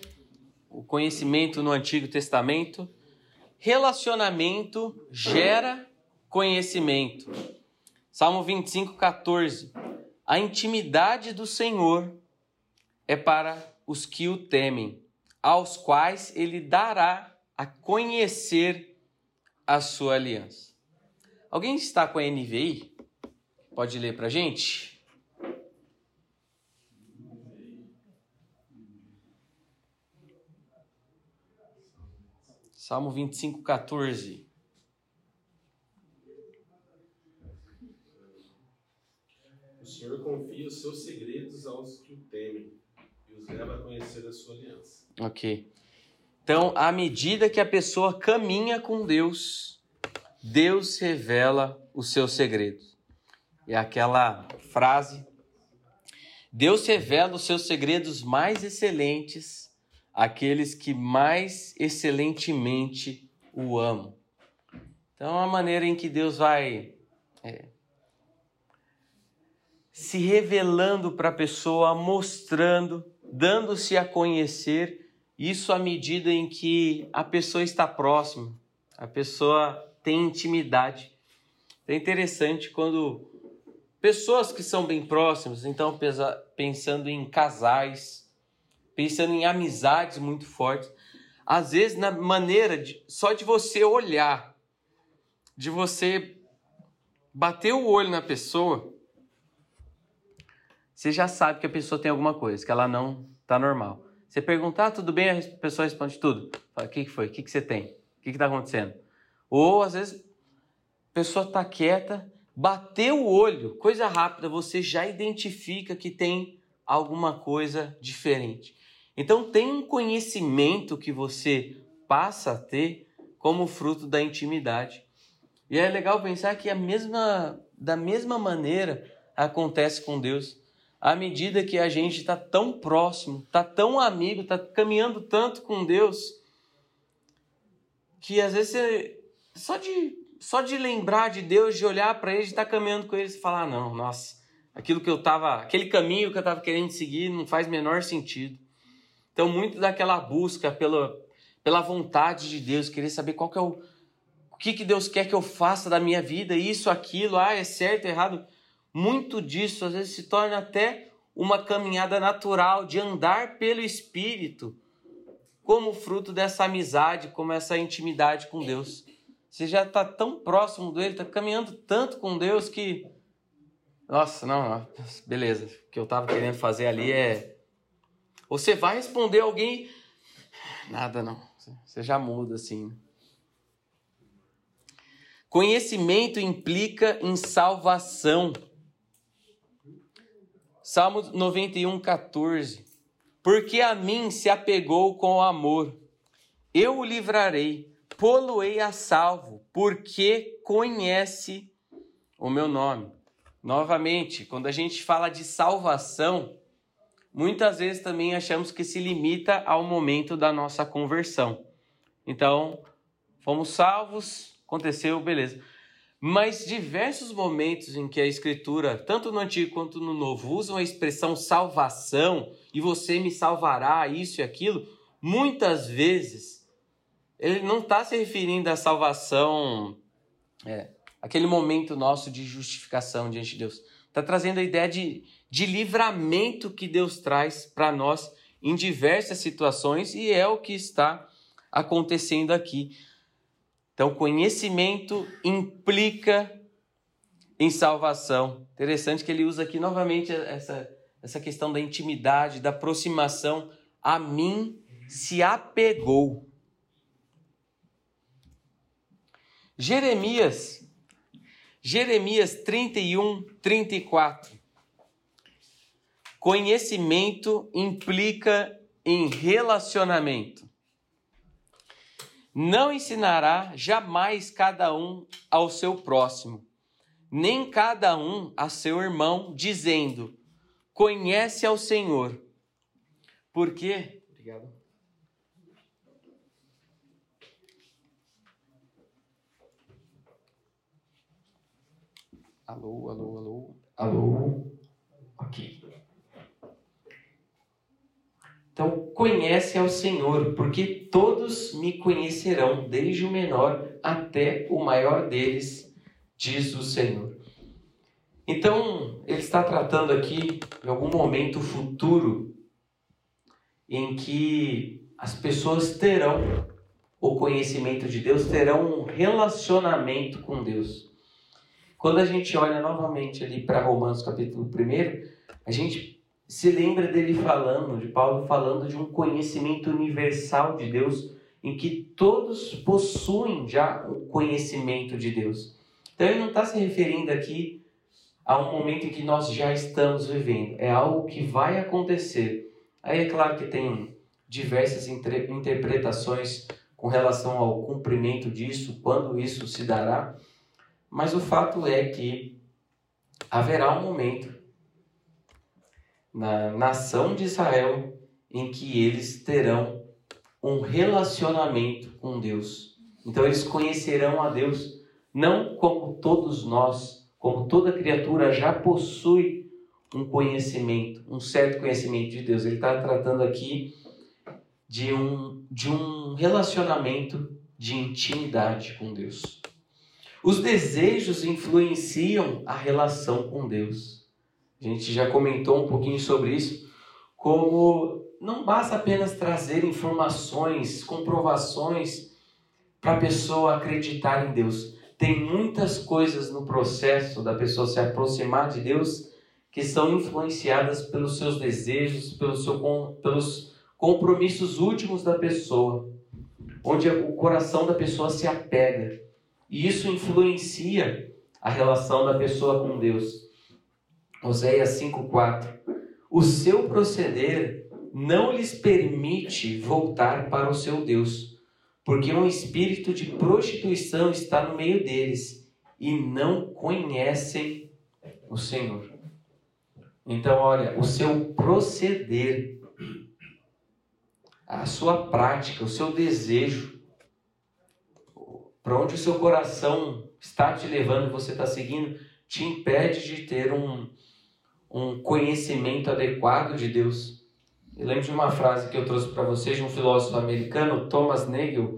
O conhecimento no Antigo Testamento. Relacionamento gera conhecimento. Salmo 25, 14. A intimidade do Senhor é para os que o temem, aos quais ele dará a conhecer a sua aliança. Alguém está com a NVI? Pode ler para a gente? Salmo 25, 14.
O Senhor confia os seus segredos aos que o temem e os leva a conhecer a sua aliança.
Ok. Então, à medida que a pessoa caminha com Deus, Deus revela os seus segredos. É aquela frase: Deus revela os seus segredos mais excelentes àqueles que mais excelentemente o amam. Então, a maneira em que Deus vai é, se revelando para a pessoa, mostrando, dando-se a conhecer isso à medida em que a pessoa está próxima, a pessoa tem intimidade. É interessante quando pessoas que são bem próximas, então pensando em casais, pensando em amizades muito fortes, às vezes na maneira de, só de você olhar, de você bater o olho na pessoa, você já sabe que a pessoa tem alguma coisa, que ela não está normal. Você perguntar, ah, tudo bem, a pessoa responde tudo. Fala, o que, que foi? O que, que você tem? O que está acontecendo? Ou, às vezes, a pessoa está quieta, bateu o olho, coisa rápida, você já identifica que tem alguma coisa diferente. Então, tem um conhecimento que você passa a ter como fruto da intimidade. E é legal pensar que a mesma, da mesma maneira acontece com Deus. À medida que a gente está tão próximo, está tão amigo, está caminhando tanto com Deus, que às vezes você, só de só de lembrar de Deus, de olhar para Ele, de estar tá caminhando com Ele, você falar, ah, não, nossa, aquilo que eu estava, aquele caminho que eu estava querendo seguir não faz menor sentido. Então, muito daquela busca pela, pela vontade de Deus, querer saber qual que é o, o que, que Deus quer que eu faça da minha vida, isso, aquilo, ah, é certo, é errado. Muito disso às vezes se torna até uma caminhada natural de andar pelo Espírito, como fruto dessa amizade, como essa intimidade com Deus. Você já está tão próximo dele, está caminhando tanto com Deus que. Nossa, não, beleza. O que eu estava querendo fazer ali é. Você vai responder alguém. Nada não. Você já muda assim. Conhecimento implica em salvação. Salmo 91, 14. Porque a mim se apegou com amor, eu o livrarei, poluei a salvo, porque conhece o meu nome. Novamente, quando a gente fala de salvação, muitas vezes também achamos que se limita ao momento da nossa conversão. Então, fomos salvos, aconteceu, beleza. Mas diversos momentos em que a Escritura, tanto no Antigo quanto no Novo, usam a expressão salvação e você me salvará, isso e aquilo, muitas vezes ele não está se referindo à salvação, é, aquele momento nosso de justificação diante de Deus. Está trazendo a ideia de, de livramento que Deus traz para nós em diversas situações e é o que está acontecendo aqui. Então, conhecimento implica em salvação. Interessante que ele usa aqui novamente essa, essa questão da intimidade, da aproximação. A mim se apegou. Jeremias, Jeremias 31, 34. Conhecimento implica em relacionamento. Não ensinará jamais cada um ao seu próximo, nem cada um a seu irmão, dizendo: Conhece ao Senhor. Por quê? Obrigado. Alô, alô, alô. Alô. Ok. Então, conhece ao Senhor, porque todos me conhecerão, desde o menor até o maior deles, diz o Senhor. Então, ele está tratando aqui de algum momento futuro em que as pessoas terão o conhecimento de Deus, terão um relacionamento com Deus. Quando a gente olha novamente ali para Romanos capítulo 1, a gente se lembra dele falando, de Paulo falando de um conhecimento universal de Deus, em que todos possuem já o conhecimento de Deus. Então ele não está se referindo aqui a um momento em que nós já estamos vivendo, é algo que vai acontecer. Aí é claro que tem diversas interpretações com relação ao cumprimento disso, quando isso se dará, mas o fato é que haverá um momento na nação de Israel em que eles terão um relacionamento com Deus. Então eles conhecerão a Deus não como todos nós, como toda criatura já possui um conhecimento, um certo conhecimento de Deus. Ele está tratando aqui de um, de um relacionamento de intimidade com Deus. Os desejos influenciam a relação com Deus. A gente já comentou um pouquinho sobre isso, como não basta apenas trazer informações, comprovações para a pessoa acreditar em Deus. Tem muitas coisas no processo da pessoa se aproximar de Deus que são influenciadas pelos seus desejos, pelo seu, pelos compromissos últimos da pessoa, onde o coração da pessoa se apega. E isso influencia a relação da pessoa com Deus. Oséias 5:4. O seu proceder não lhes permite voltar para o seu Deus, porque um espírito de prostituição está no meio deles e não conhecem o Senhor. Então, olha, o seu proceder, a sua prática, o seu desejo, para onde o seu coração está te levando, você está seguindo, te impede de ter um, um conhecimento adequado de Deus. Eu lembro de uma frase que eu trouxe para vocês de um filósofo americano, Thomas Nagel,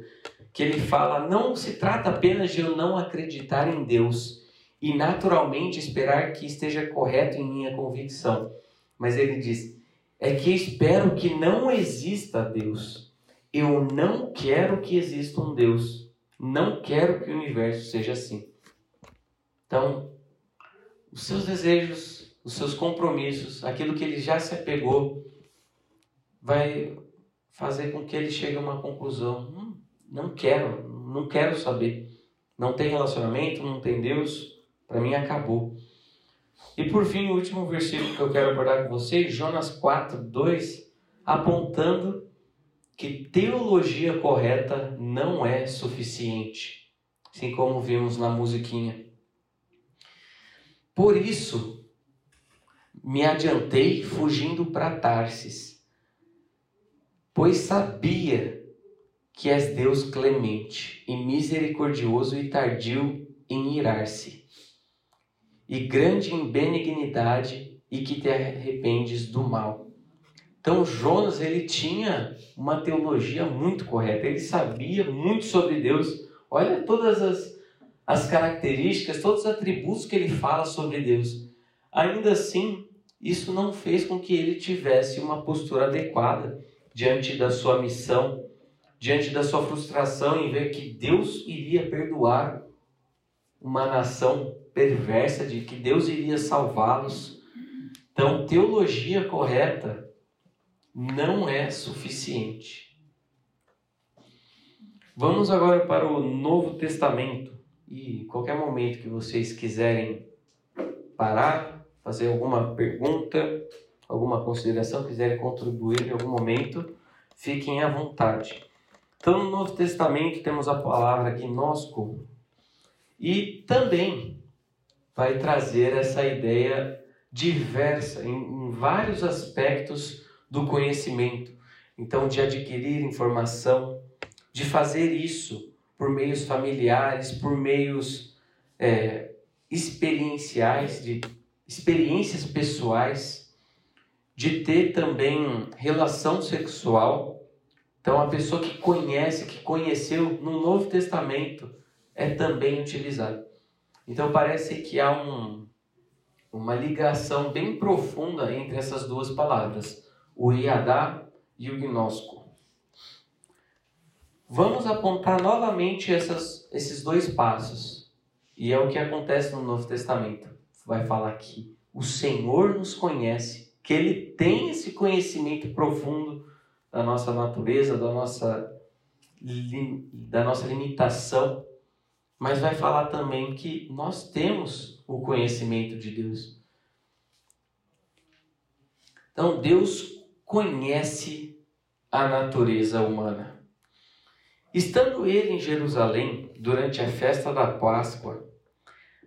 que ele fala: não se trata apenas de eu não acreditar em Deus e naturalmente esperar que esteja correto em minha convicção, mas ele diz: é que espero que não exista Deus. Eu não quero que exista um Deus. Não quero que o universo seja assim. Então, os seus desejos, os seus compromissos, aquilo que ele já se apegou, vai fazer com que ele chegue a uma conclusão. Hum, não quero, não quero saber. Não tem relacionamento, não tem Deus, para mim acabou. E por fim, o último versículo que eu quero abordar com vocês, Jonas 4, 2, apontando que teologia correta não é suficiente, assim como vimos na musiquinha. Por isso, me adiantei fugindo para Tarsis, pois sabia que és Deus clemente e misericordioso e tardio em irar-se, e grande em benignidade e que te arrependes do mal. Então Jonas ele tinha uma teologia muito correta, ele sabia muito sobre Deus. Olha todas as, as características, todos os atributos que ele fala sobre Deus. Ainda assim, isso não fez com que ele tivesse uma postura adequada diante da sua missão, diante da sua frustração em ver que Deus iria perdoar uma nação perversa, de que Deus iria salvá-los. Então, teologia correta não é suficiente. Vamos agora para o Novo Testamento. E qualquer momento que vocês quiserem parar, fazer alguma pergunta, alguma consideração, quiserem contribuir em algum momento, fiquem à vontade. Então, no Novo Testamento temos a palavra gnosco e também vai trazer essa ideia diversa em, em vários aspectos do conhecimento. Então, de adquirir informação, de fazer isso por meios familiares, por meios é, experienciais, de experiências pessoais, de ter também relação sexual. Então, a pessoa que conhece, que conheceu no Novo Testamento, é também utilizado. Então, parece que há um, uma ligação bem profunda entre essas duas palavras, o Iadá e o Gnosco. Vamos apontar novamente essas, esses dois passos, e é o que acontece no Novo Testamento vai falar que o Senhor nos conhece, que Ele tem esse conhecimento profundo da nossa natureza, da nossa, da nossa limitação, mas vai falar também que nós temos o conhecimento de Deus. Então, Deus conhece a natureza humana. Estando ele em Jerusalém durante a festa da Páscoa,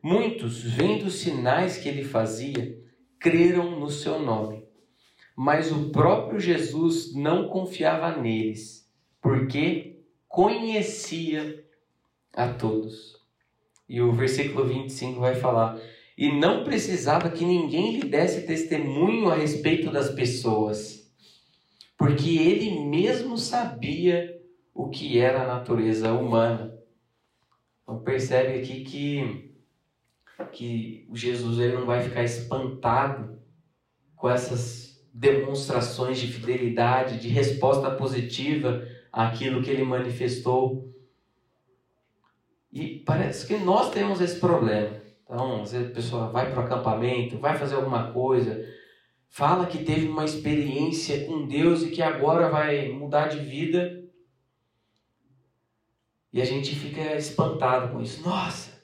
Muitos, vendo os sinais que ele fazia, creram no seu nome. Mas o próprio Jesus não confiava neles, porque conhecia a todos. E o versículo 25 vai falar: E não precisava que ninguém lhe desse testemunho a respeito das pessoas, porque ele mesmo sabia o que era a natureza humana. Então percebe aqui que que o Jesus ele não vai ficar espantado com essas demonstrações de fidelidade, de resposta positiva àquilo que ele manifestou. E parece que nós temos esse problema. Então, às vezes a pessoa vai para o acampamento, vai fazer alguma coisa, fala que teve uma experiência com Deus e que agora vai mudar de vida. E a gente fica espantado com isso. Nossa!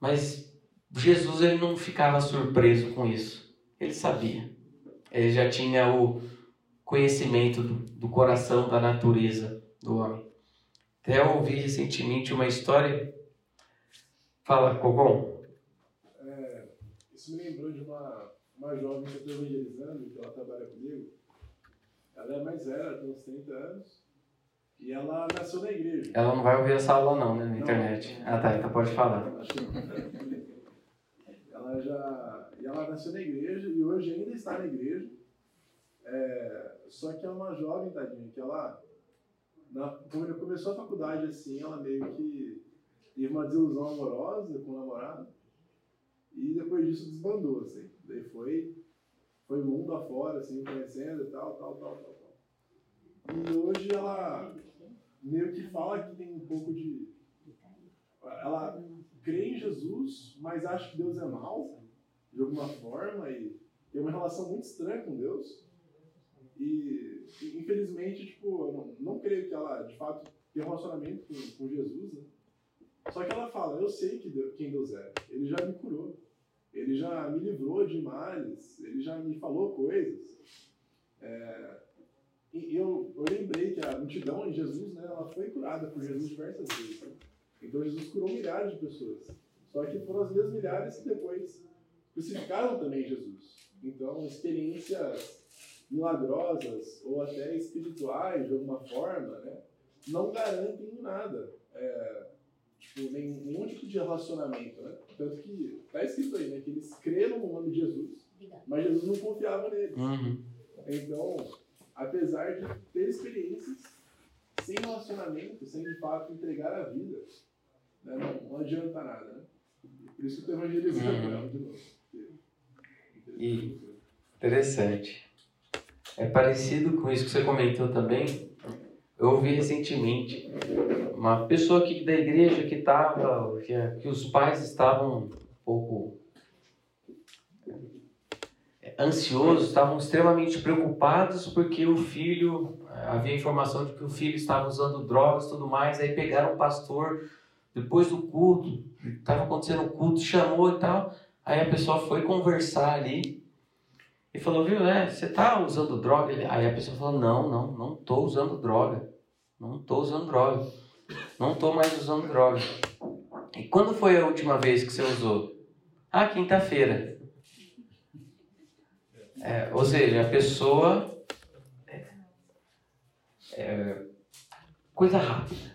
Mas Jesus ele não ficava surpreso com isso. Ele sabia. Ele já tinha o conhecimento do, do coração, da natureza do homem. Até eu ouvi recentemente uma história. Fala, Cogom.
É, isso me lembrou de uma, uma jovem que eu estou evangelizando, que ela trabalha comigo. Ela é mais velha, tem uns 30 anos. E ela nasceu na igreja.
Ela não vai ouvir essa aula não, né, na internet. Ah tá, então pode falar.
Ela já. E ela nasceu na igreja e hoje ainda está na igreja. É, só que é uma jovem, tadinha, que ela. Na, quando começou a faculdade assim, ela meio que teve uma desilusão amorosa com o namorado. E depois disso desbandou, assim. Daí foi, foi mundo afora, assim, conhecendo e tal, tal, tal, tal, tal. E hoje ela meio que fala que tem um pouco de. Ela crê em Jesus, mas acha que Deus é mau, de alguma forma, e tem uma relação muito estranha com Deus. E, e, infelizmente, tipo, eu não, não creio que ela, de fato, tenha um relacionamento com, com Jesus, né? Só que ela fala, eu sei que Deus, quem Deus é. Ele já me curou. Ele já me livrou de males. Ele já me falou coisas. É, e eu, eu lembrei que a multidão em Jesus, né, ela foi curada por Jesus diversas vezes. Né? Então Jesus curou milhares de pessoas. Só que foram as mesmas milhares que depois crucificaram também Jesus. Então, experiências milagrosas ou até espirituais, de alguma forma, né, não garantem nada. É, tipo, nenhum tipo de relacionamento. Né? Tanto que está escrito aí né, que eles creram no nome de Jesus, mas Jesus não confiava neles.
Uhum.
Então, apesar de ter experiências sem relacionamento, sem de fato entregar a vida, né, não, não adianta nada. Né? Por isso que eu estou evangelizando
Uhum.
ela de novo.
E- Interessante. É parecido com isso que você comentou também. Eu ouvi recentemente uma pessoa aqui da igreja que estava, que, que os pais estavam um pouco é, ansiosos, estavam extremamente preocupados porque o filho, havia informação de que o filho estava usando drogas e tudo mais, aí pegaram o pastor depois do culto, estava acontecendo o culto, chamou e tal, aí a pessoa foi conversar ali e falou, viu, né, você tá usando droga? Aí a pessoa falou, não, não, não tô usando droga, não tô usando droga, não tô mais usando droga. E quando foi a última vez que você usou? Ah, quinta-feira. É, ou seja, a pessoa. é, é, coisa rápida.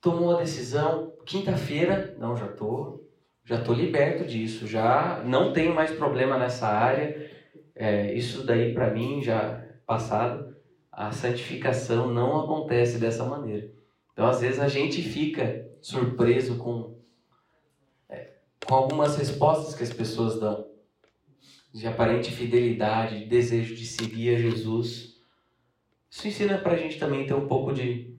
Tomou a decisão, quinta-feira, não, já tô, já tô liberto disso, já não tenho mais problema nessa área. É, isso daí para mim já passado. A santificação não acontece dessa maneira. Então, às vezes a gente fica surpreso com é, com algumas respostas que as pessoas dão de aparente fidelidade, de desejo de seguir a Jesus. Isso ensina para a gente também ter um pouco de,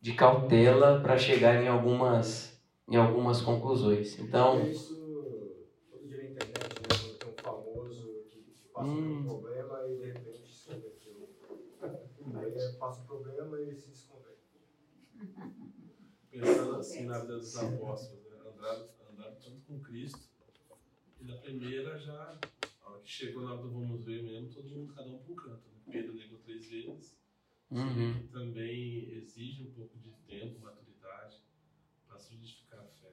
de cautela para chegar em algumas, em algumas conclusões. Então,
Isso todo dia na internet, né? Tem um famoso que passa
Hum.
por um problema e de repente se converteu. Aí ele passa o problema e se desconverte.
Pensando assim na vida dos apóstolos, né? andaram, andaram tanto com Cristo, e na primeira já, a hora que chegou na hora do vamos ver mesmo, todo mundo, cada um para um canto. Né? Pedro negou três vezes,
uhum,
que também exige um pouco de tempo, maturidade, para solidificar a fé.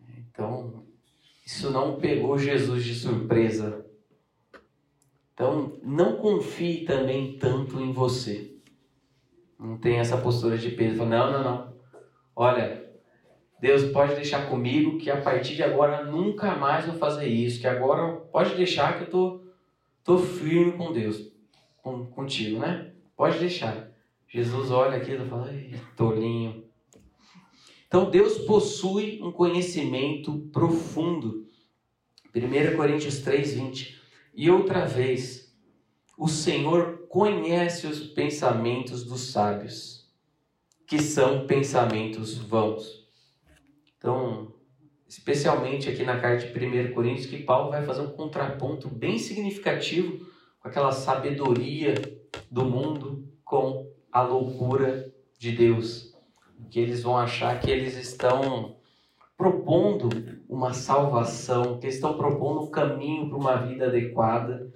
Né?
então isso não pegou Jesus de surpresa. Então, não confie também tanto em você. Não tem essa postura de Pedro. Fala, não, não, não. Olha, Deus pode deixar comigo que a partir de agora nunca mais vou fazer isso. Que agora pode deixar que eu tô, tô firme com Deus, com, contigo, né? Pode deixar. Jesus olha aquilo e fala, tolinho. Então Deus possui um conhecimento profundo. 1 Coríntios 3, 20. E outra vez, o Senhor conhece os pensamentos dos sábios, que são pensamentos vãos. Então, especialmente aqui na carta de 1 Coríntios, que Paulo vai fazer um contraponto bem significativo com aquela sabedoria do mundo com a loucura de Deus. Que eles vão achar que eles estão propondo uma salvação, que eles estão propondo um caminho para uma vida adequada.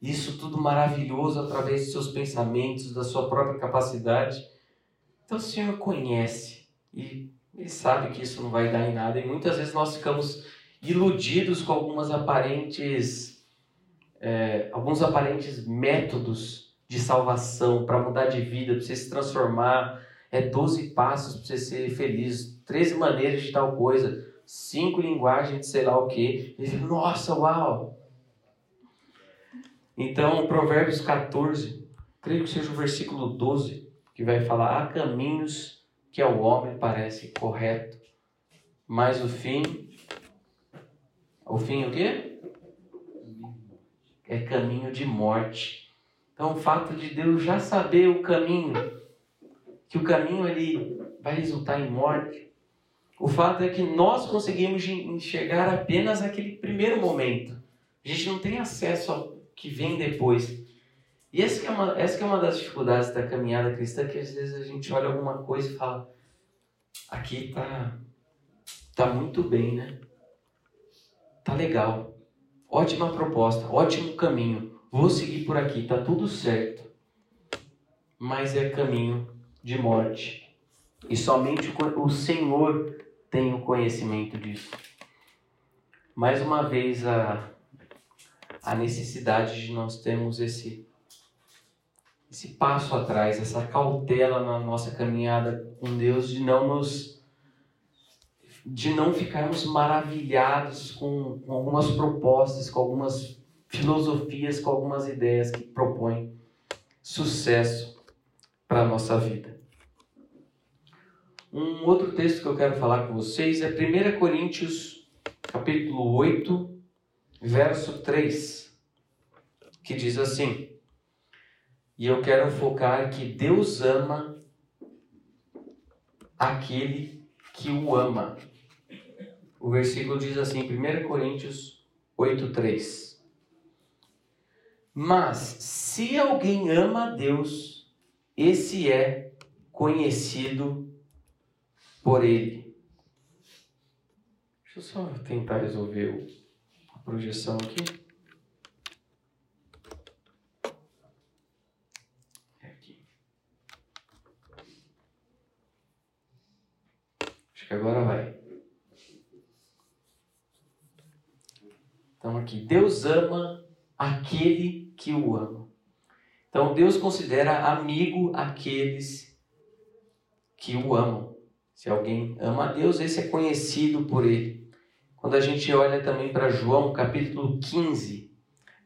Isso tudo maravilhoso através de seus pensamentos, da sua própria capacidade. Então o Senhor conhece e ele sabe que isso não vai dar em nada. E muitas vezes nós ficamos iludidos com algumas aparentes, é, alguns aparentes métodos de salvação para mudar de vida, para você se transformar. É 12 passos para você ser feliz, 13 maneiras de tal coisa, cinco linguagens de sei lá o que. E fica, nossa, uau! Então, Provérbios 14, creio que seja o versículo 12, que vai falar: há caminhos que ao homem parece correto, mas o fim. O fim o quê? É caminho de morte. Então, o fato de Deus já saber o caminho, que o caminho ele vai resultar em morte, o fato é que nós conseguimos enxergar apenas aquele primeiro momento. A gente não tem acesso ao que vem depois. E essa é, uma, essa é uma das dificuldades da caminhada cristã, que às vezes a gente olha alguma coisa e fala, aqui tá, tá muito bem, né? Tá legal. Ótima proposta, ótimo caminho. Vou seguir por aqui, tá tudo certo. Mas é caminho de morte. E somente o Senhor tem o conhecimento disso. Mais uma vez, a, a necessidade de nós termos esse esse passo atrás, essa cautela na nossa caminhada com Deus, de não nos de não ficarmos maravilhados com, com algumas propostas, com algumas filosofias, com algumas ideias que propõem sucesso para a nossa vida. Um outro texto que eu quero falar com vocês é 1 Coríntios, capítulo 8, verso 3, que diz assim: e eu quero focar que Deus ama aquele que o ama. O versículo diz assim, 1 Coríntios 8:3. Mas se alguém ama a Deus, esse é conhecido por ele. Deixa eu só tentar resolver a projeção aqui. Acho que agora vai. Então aqui, Deus ama aquele que o ama. Então Deus considera amigo aqueles que o amam. Se alguém ama a Deus, esse é conhecido por ele. Quando a gente olha também para João, capítulo 15,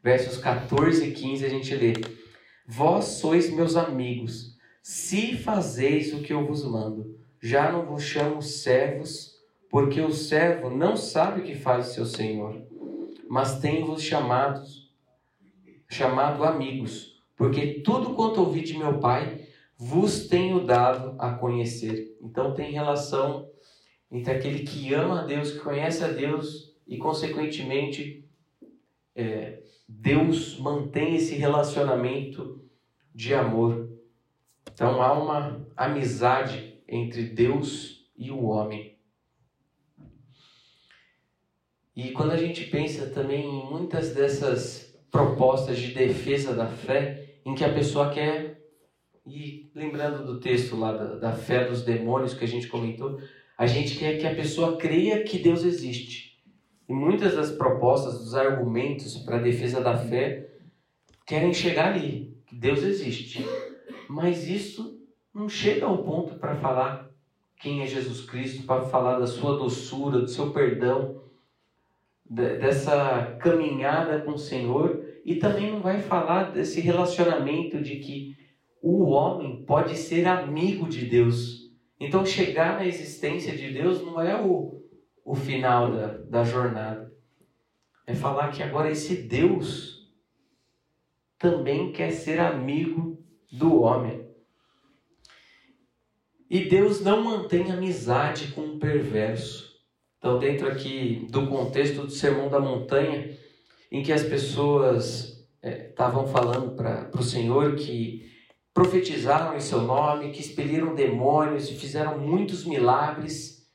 versos 14 e 15, a gente lê: Vós sois meus amigos, se fazeis o que eu vos mando. Já não vos chamo servos, porque o servo não sabe o que faz o seu senhor, mas tenho-vos chamados, chamado amigos, porque tudo quanto ouvi de meu Pai vos tenho dado a conhecer. Então tem relação entre aquele que ama a Deus, que conhece a Deus e, consequentemente, é, Deus mantém esse relacionamento de amor. Então há uma amizade entre Deus e o homem. E quando a gente pensa também em muitas dessas propostas de defesa da fé, em que a pessoa quer, e lembrando do texto lá da, da fé dos demônios que a gente comentou, a gente quer que a pessoa creia que Deus existe. E muitas das propostas, dos argumentos para a defesa da fé, querem chegar ali, que Deus existe. Mas isso não chega ao ponto para falar quem é Jesus Cristo, para falar da sua doçura, do seu perdão, dessa caminhada com o Senhor, e também não vai falar desse relacionamento de que o homem pode ser amigo de Deus. Então, chegar na existência de Deus não é o, o final da, da jornada. É falar que agora esse Deus também quer ser amigo do homem. E Deus não mantém amizade com um perverso. Então, dentro aqui do contexto do Sermão da Montanha, em que as pessoas estavam é, falando para o Senhor que profetizaram em seu nome, que expeliram demônios e fizeram muitos milagres.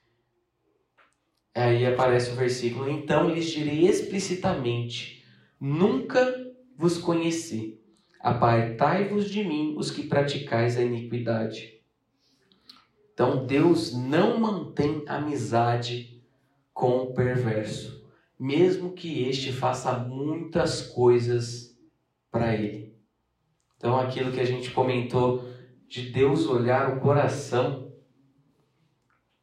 Aí aparece o versículo: Então lhes direi explicitamente: Nunca vos conheci. Apartai-vos de mim, os que praticais a iniquidade. Então Deus não mantém amizade com o perverso, mesmo que este faça muitas coisas para ele. Então aquilo que a gente comentou de Deus olhar o coração,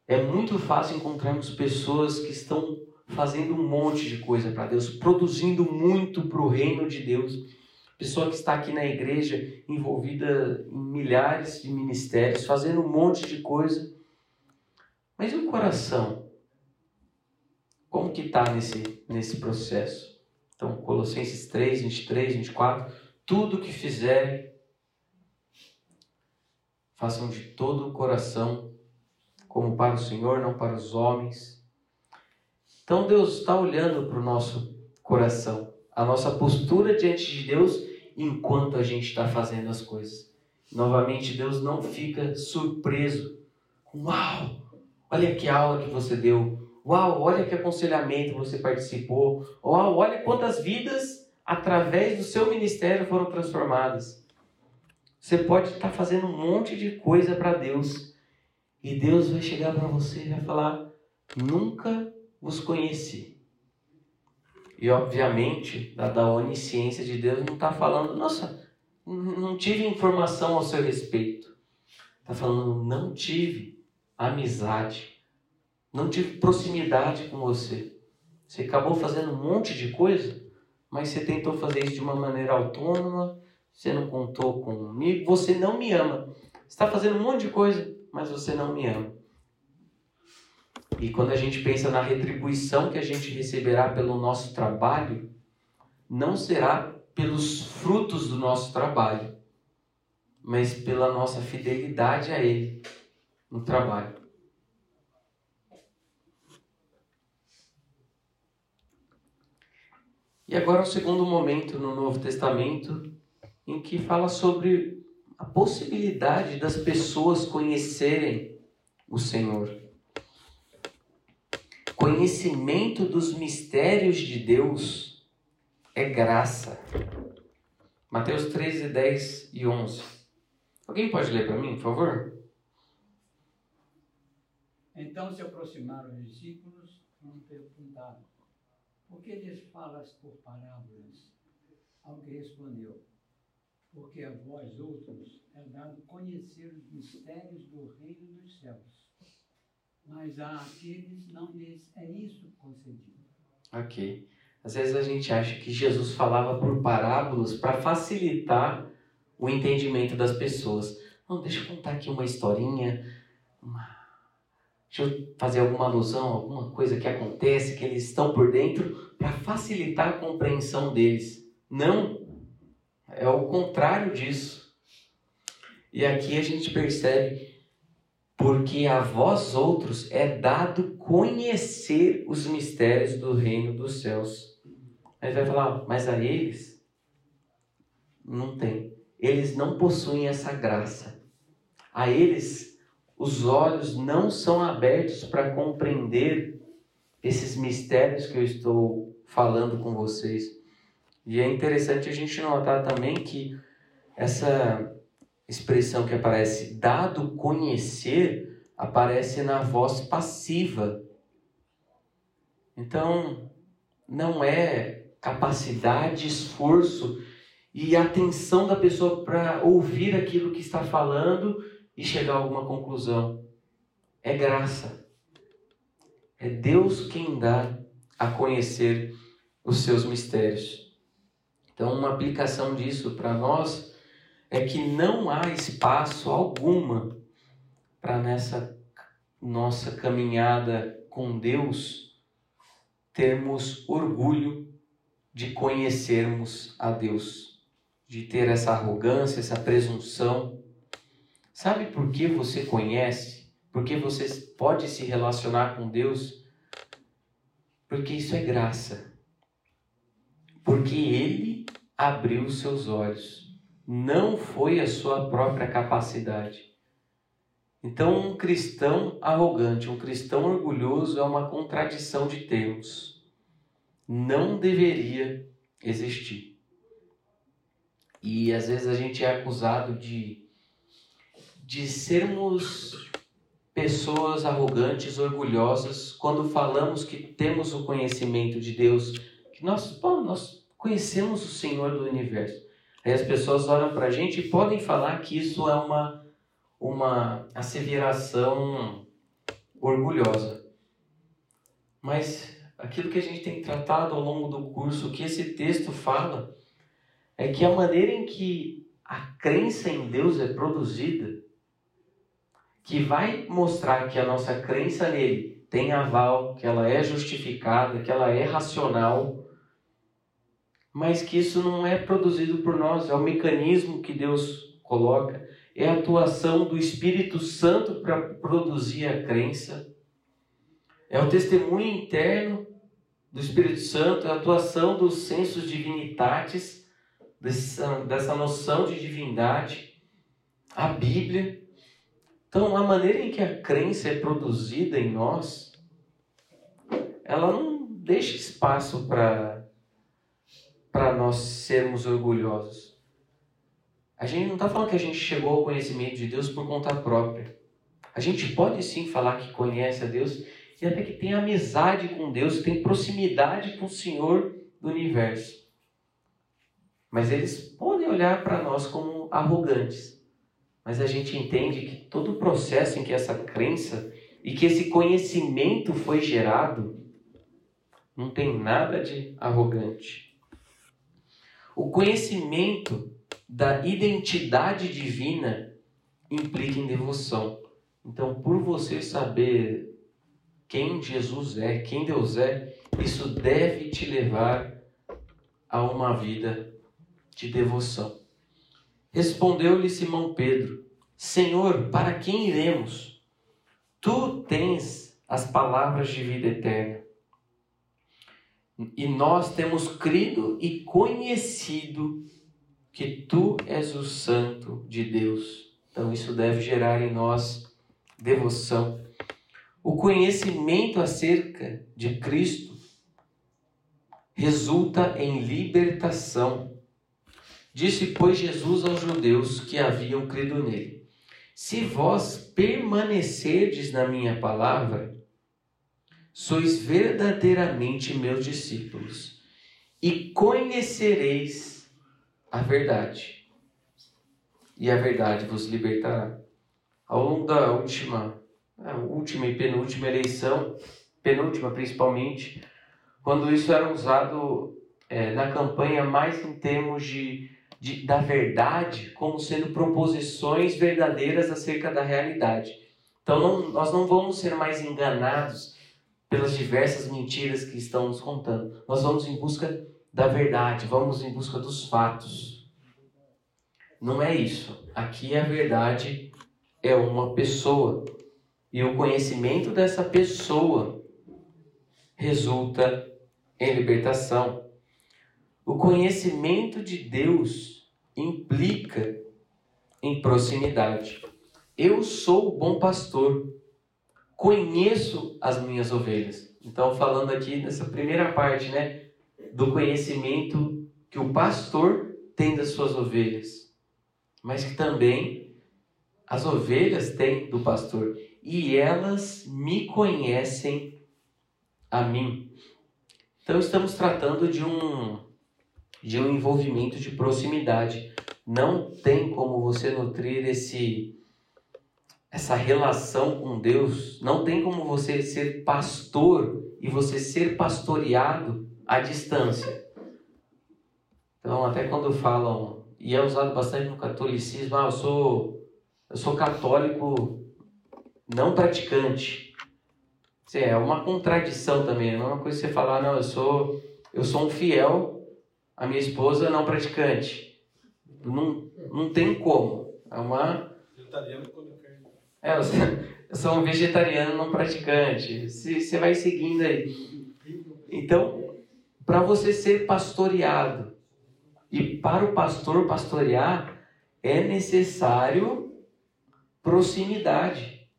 é muito fácil encontrarmos pessoas que estão fazendo um monte de coisa para Deus, produzindo muito para o reino de Deus pessoa que está aqui na igreja envolvida em milhares de ministérios, fazendo um monte de coisa. Mas e o coração? Como que está nesse, nesse processo? Então, Colossenses 3, 23, 24, tudo que fizerem, façam de todo o coração, como para o Senhor, não para os homens. Então, Deus está olhando para o nosso coração, a nossa postura diante de Deus enquanto a gente está fazendo as coisas. Novamente, Deus não fica surpreso. Uau! Olha que aula que você deu. Uau! Olha que aconselhamento você participou. Uau! Olha quantas vidas através do seu ministério foram transformadas. Você pode estar tá fazendo um monte de coisa para Deus e Deus vai chegar para você e vai falar: Nunca vos conheci. E obviamente, da, da onisciência de Deus, não está falando, nossa, não tive informação ao seu respeito. Está falando, não tive amizade, não tive proximidade com você. Você acabou fazendo um monte de coisa, mas você tentou fazer isso de uma maneira autônoma, você não contou comigo, você não me ama. Você está fazendo um monte de coisa, mas você não me ama. E quando a gente pensa na retribuição que a gente receberá pelo nosso trabalho, não será pelos frutos do nosso trabalho, mas pela nossa fidelidade a Ele no trabalho. E agora o segundo momento no Novo Testamento em que fala sobre a possibilidade das pessoas conhecerem o Senhor conhecimento dos mistérios de Deus é graça. Mateus 13, 10 e 11. Alguém pode ler para mim, por favor?
Então se aproximaram os discípulos e perguntaram: Por que lhes falas por parábolas? Que respondeu: Porque a vós outros é dado conhecer os mistérios do reino dos céus mas àqueles não lhes é isso concedido.
Ok. Às vezes a gente acha que Jesus falava por parábolas para facilitar o entendimento das pessoas. Não, deixa eu contar aqui uma historinha, uma... deixa eu fazer alguma alusão, alguma coisa que acontece, que eles estão por dentro, para facilitar a compreensão deles. Não, é o contrário disso. E aqui a gente percebe porque a vós outros é dado conhecer os mistérios do reino dos céus. Aí vai falar, mas a eles não tem. Eles não possuem essa graça. A eles os olhos não são abertos para compreender esses mistérios que eu estou falando com vocês. E é interessante a gente notar também que essa expressão que aparece dado conhecer aparece na voz passiva. Então, não é capacidade, esforço e atenção da pessoa para ouvir aquilo que está falando e chegar a alguma conclusão. É graça. É Deus quem dá a conhecer os seus mistérios. Então, uma aplicação disso para nós é que não há espaço alguma para nessa nossa caminhada com Deus termos orgulho de conhecermos a Deus, de ter essa arrogância, essa presunção. Sabe por que você conhece? Porque você pode se relacionar com Deus? Porque isso é graça. Porque ele abriu seus olhos. Não foi a sua própria capacidade. Então, um cristão arrogante, um cristão orgulhoso é uma contradição de termos. Não deveria existir. E às vezes a gente é acusado de, de sermos pessoas arrogantes, orgulhosas, quando falamos que temos o conhecimento de Deus, que nós, pô, nós conhecemos o Senhor do universo. Aí as pessoas olham para a gente e podem falar que isso é uma, uma asseveração orgulhosa. Mas aquilo que a gente tem tratado ao longo do curso, o que esse texto fala, é que a maneira em que a crença em Deus é produzida que vai mostrar que a nossa crença nele tem aval, que ela é justificada, que ela é racional, mas que isso não é produzido por nós, é o mecanismo que Deus coloca, é a atuação do Espírito Santo para produzir a crença, é o testemunho interno do Espírito Santo, é a atuação dos sensos divinitatis, dessa, dessa noção de divindade, a Bíblia. Então, a maneira em que a crença é produzida em nós, ela não deixa espaço para para nós sermos orgulhosos. A gente não está falando que a gente chegou ao conhecimento de Deus por conta própria. A gente pode sim falar que conhece a Deus e até que tem amizade com Deus, tem proximidade com o Senhor do universo. Mas eles podem olhar para nós como arrogantes. Mas a gente entende que todo o processo em que essa crença e que esse conhecimento foi gerado não tem nada de arrogante. O conhecimento da identidade divina implica em devoção. Então, por você saber quem Jesus é, quem Deus é, isso deve te levar a uma vida de devoção. Respondeu-lhe Simão Pedro: Senhor, para quem iremos? Tu tens as palavras de vida eterna. E nós temos crido e conhecido que tu és o Santo de Deus. Então isso deve gerar em nós devoção. O conhecimento acerca de Cristo resulta em libertação. Disse, pois, Jesus aos judeus que haviam crido nele: Se vós permanecerdes na minha palavra, sois verdadeiramente meus discípulos, e conhecereis a verdade, e a verdade vos libertará. Ao longo da última, a última e penúltima eleição, penúltima principalmente, quando isso era usado é, na campanha mais em termos de de, da verdade como sendo proposições verdadeiras acerca da realidade. Então não, nós não vamos ser mais enganados pelas diversas mentiras que estão nos contando. Nós vamos em busca da verdade, vamos em busca dos fatos. Não é isso. Aqui a verdade é uma pessoa. E o conhecimento dessa pessoa resulta em libertação. O conhecimento de Deus implica em proximidade. Eu sou o bom pastor, conheço as minhas ovelhas. Então, falando aqui nessa primeira parte, né, do conhecimento que o pastor tem das suas ovelhas, mas que também as ovelhas têm do pastor e elas me conhecem a mim. Então, estamos tratando de um de um envolvimento de proximidade. Não tem como você nutrir esse essa relação com Deus, não tem como você ser pastor e você ser pastoreado à distância. Então, até quando falam, e é usado bastante no catolicismo, ah, eu sou eu sou católico não praticante. É uma contradição também, não é uma coisa que você falar, não, eu sou eu sou um fiel a minha esposa não praticante. Não, não tem como. É uma. Vegetariano É, eu sou um vegetariano não praticante. Você vai seguindo aí. Então, para você ser pastoreado e para o pastor pastorear, é necessário proximidade.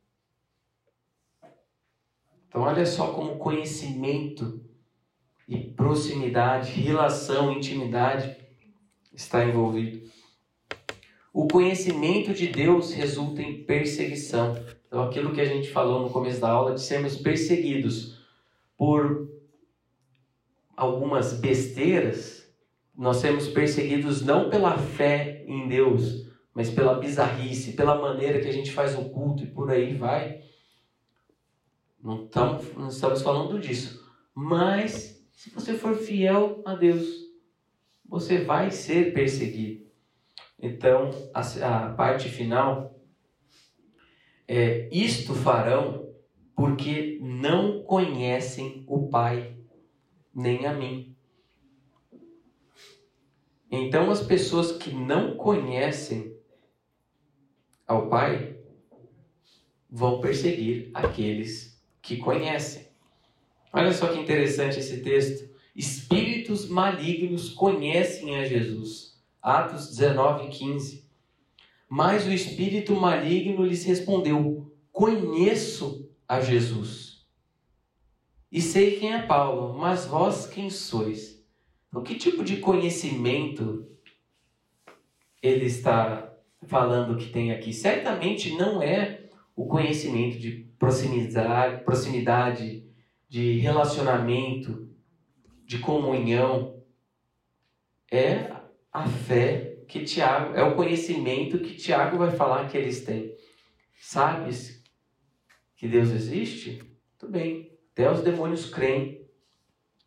Então, olha só como conhecimento e proximidade, relação, intimidade está envolvido. O conhecimento de Deus resulta em perseguição. Então, aquilo que a gente falou no começo da aula, de sermos perseguidos por algumas besteiras, nós sermos perseguidos não pela fé em Deus, mas pela bizarrice, pela maneira que a gente faz o culto e por aí vai. Não não estamos falando disso. Mas, se você for fiel a Deus, você vai ser perseguido. Então, a, a parte final é: Isto farão porque não conhecem o Pai, nem a mim. Então, as pessoas que não conhecem ao Pai vão perseguir aqueles que conhecem. Olha só que interessante esse texto. Espíritos malignos conhecem a Jesus Atos 19, 15. Mas o espírito maligno lhes respondeu: Conheço a Jesus. E sei quem é Paulo, mas vós quem sois? Então, que tipo de conhecimento ele está falando que tem aqui? Certamente não é o conhecimento de proximidade, proximidade de relacionamento, de comunhão. É a fé que Tiago, é o conhecimento que Tiago vai falar que eles têm. Sabes que Deus existe? Tudo bem. Até os demônios creem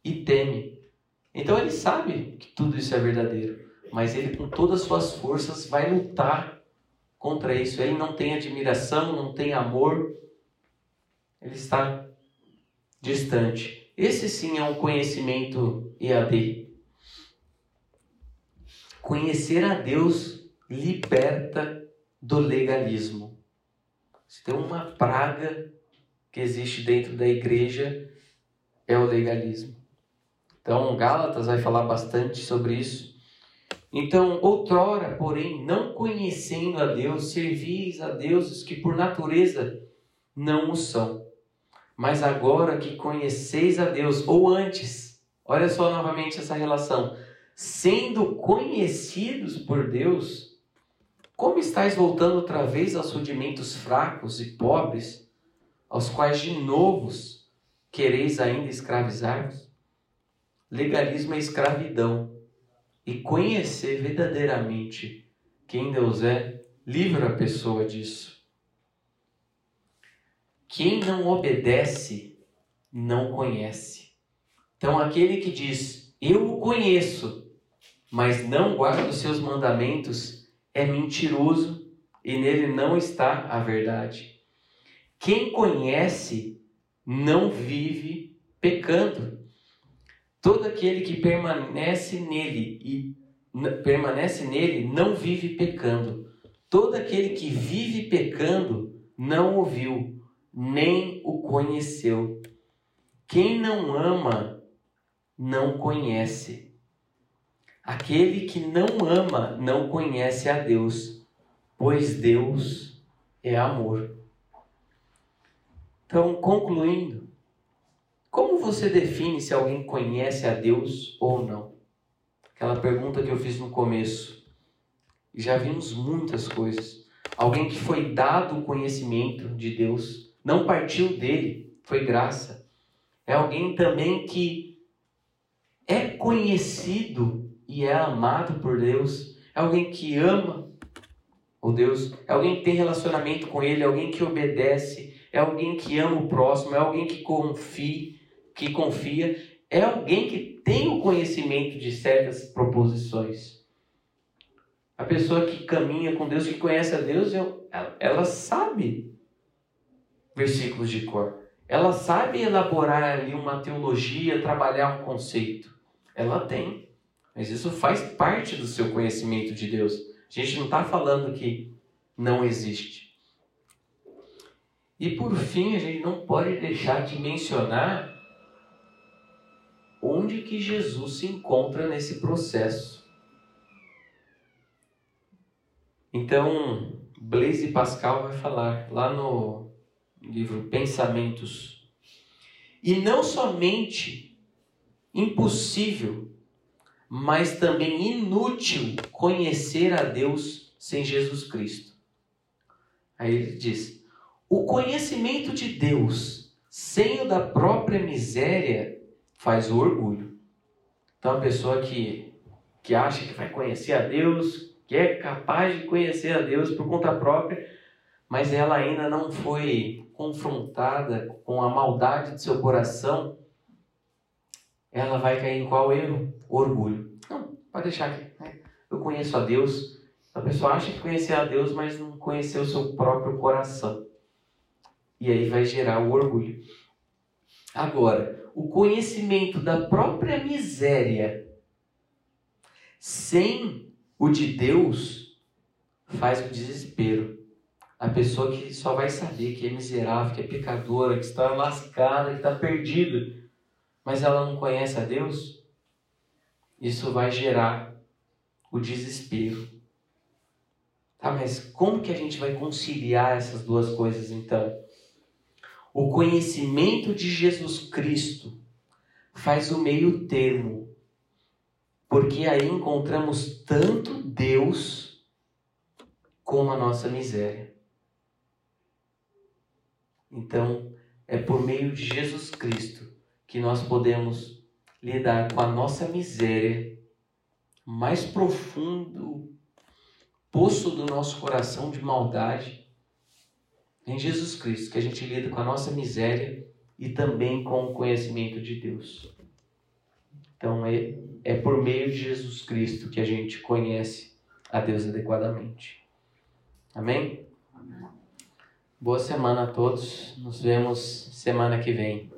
e temem. Então ele sabe que tudo isso é verdadeiro. Mas ele, com todas as suas forças, vai lutar contra isso. Ele não tem admiração, não tem amor. Ele está distante. Esse sim é um conhecimento EAD. Conhecer a Deus liberta do legalismo. Se tem uma praga que existe dentro da igreja, é o legalismo. Então, Gálatas vai falar bastante sobre isso. Então, outrora, porém, não conhecendo a Deus, servis a deuses que por natureza não o são. Mas agora que conheceis a Deus, ou antes, olha só novamente essa relação sendo conhecidos por Deus, como estáis voltando outra vez aos rudimentos fracos e pobres, aos quais de novos quereis ainda escravizar-vos? Legalismo é escravidão, e conhecer verdadeiramente quem Deus é livra a pessoa disso. Quem não obedece, não conhece. Então, aquele que diz, Eu o conheço, mas não guarda os seus mandamentos, é mentiroso e nele não está a verdade. Quem conhece não vive pecando. Todo aquele que permanece nele e permanece nele não vive pecando. Todo aquele que vive pecando não o viu, nem o conheceu. Quem não ama não conhece Aquele que não ama não conhece a Deus, pois Deus é amor. Então, concluindo, como você define se alguém conhece a Deus ou não? Aquela pergunta que eu fiz no começo. Já vimos muitas coisas. Alguém que foi dado o conhecimento de Deus, não partiu dele, foi graça. É alguém também que é conhecido e é amado por Deus, é alguém que ama o Deus, é alguém que tem relacionamento com Ele, é alguém que obedece, é alguém que ama o próximo, é alguém que confia, que confia, é alguém que tem o conhecimento de certas proposições. A pessoa que caminha com Deus, que conhece a Deus, ela sabe versículos de cor. Ela sabe elaborar ali uma teologia, trabalhar um conceito. Ela tem. Mas isso faz parte do seu conhecimento de Deus. A gente não está falando que não existe. E por fim, a gente não pode deixar de mencionar onde que Jesus se encontra nesse processo. Então, Blaise Pascal vai falar lá no livro Pensamentos. E não somente impossível, mas também inútil conhecer a Deus sem Jesus Cristo. Aí ele diz: o conhecimento de Deus sem o da própria miséria faz o orgulho. Então a pessoa que, que acha que vai conhecer a Deus, que é capaz de conhecer a Deus por conta própria, mas ela ainda não foi confrontada com a maldade de seu coração, ela vai cair em qual erro? Orgulho. Não, pode deixar aqui. Né? Eu conheço a Deus. A pessoa acha que conhecer a Deus, mas não conheceu o seu próprio coração. E aí vai gerar o orgulho. Agora, o conhecimento da própria miséria sem o de Deus faz o desespero. A pessoa que só vai saber que é miserável, que é pecadora, que está lascada, que está perdida, mas ela não conhece a Deus, isso vai gerar o desespero. Tá, mas como que a gente vai conciliar essas duas coisas então? O conhecimento de Jesus Cristo faz o meio termo, porque aí encontramos tanto Deus como a nossa miséria. Então, é por meio de Jesus Cristo que nós podemos lidar com a nossa miséria mais profundo poço do nosso coração de maldade em Jesus Cristo, que a gente lida com a nossa miséria e também com o conhecimento de Deus. Então é, é por meio de Jesus Cristo que a gente conhece a Deus adequadamente. Amém? Boa semana a todos. Nos vemos semana que vem.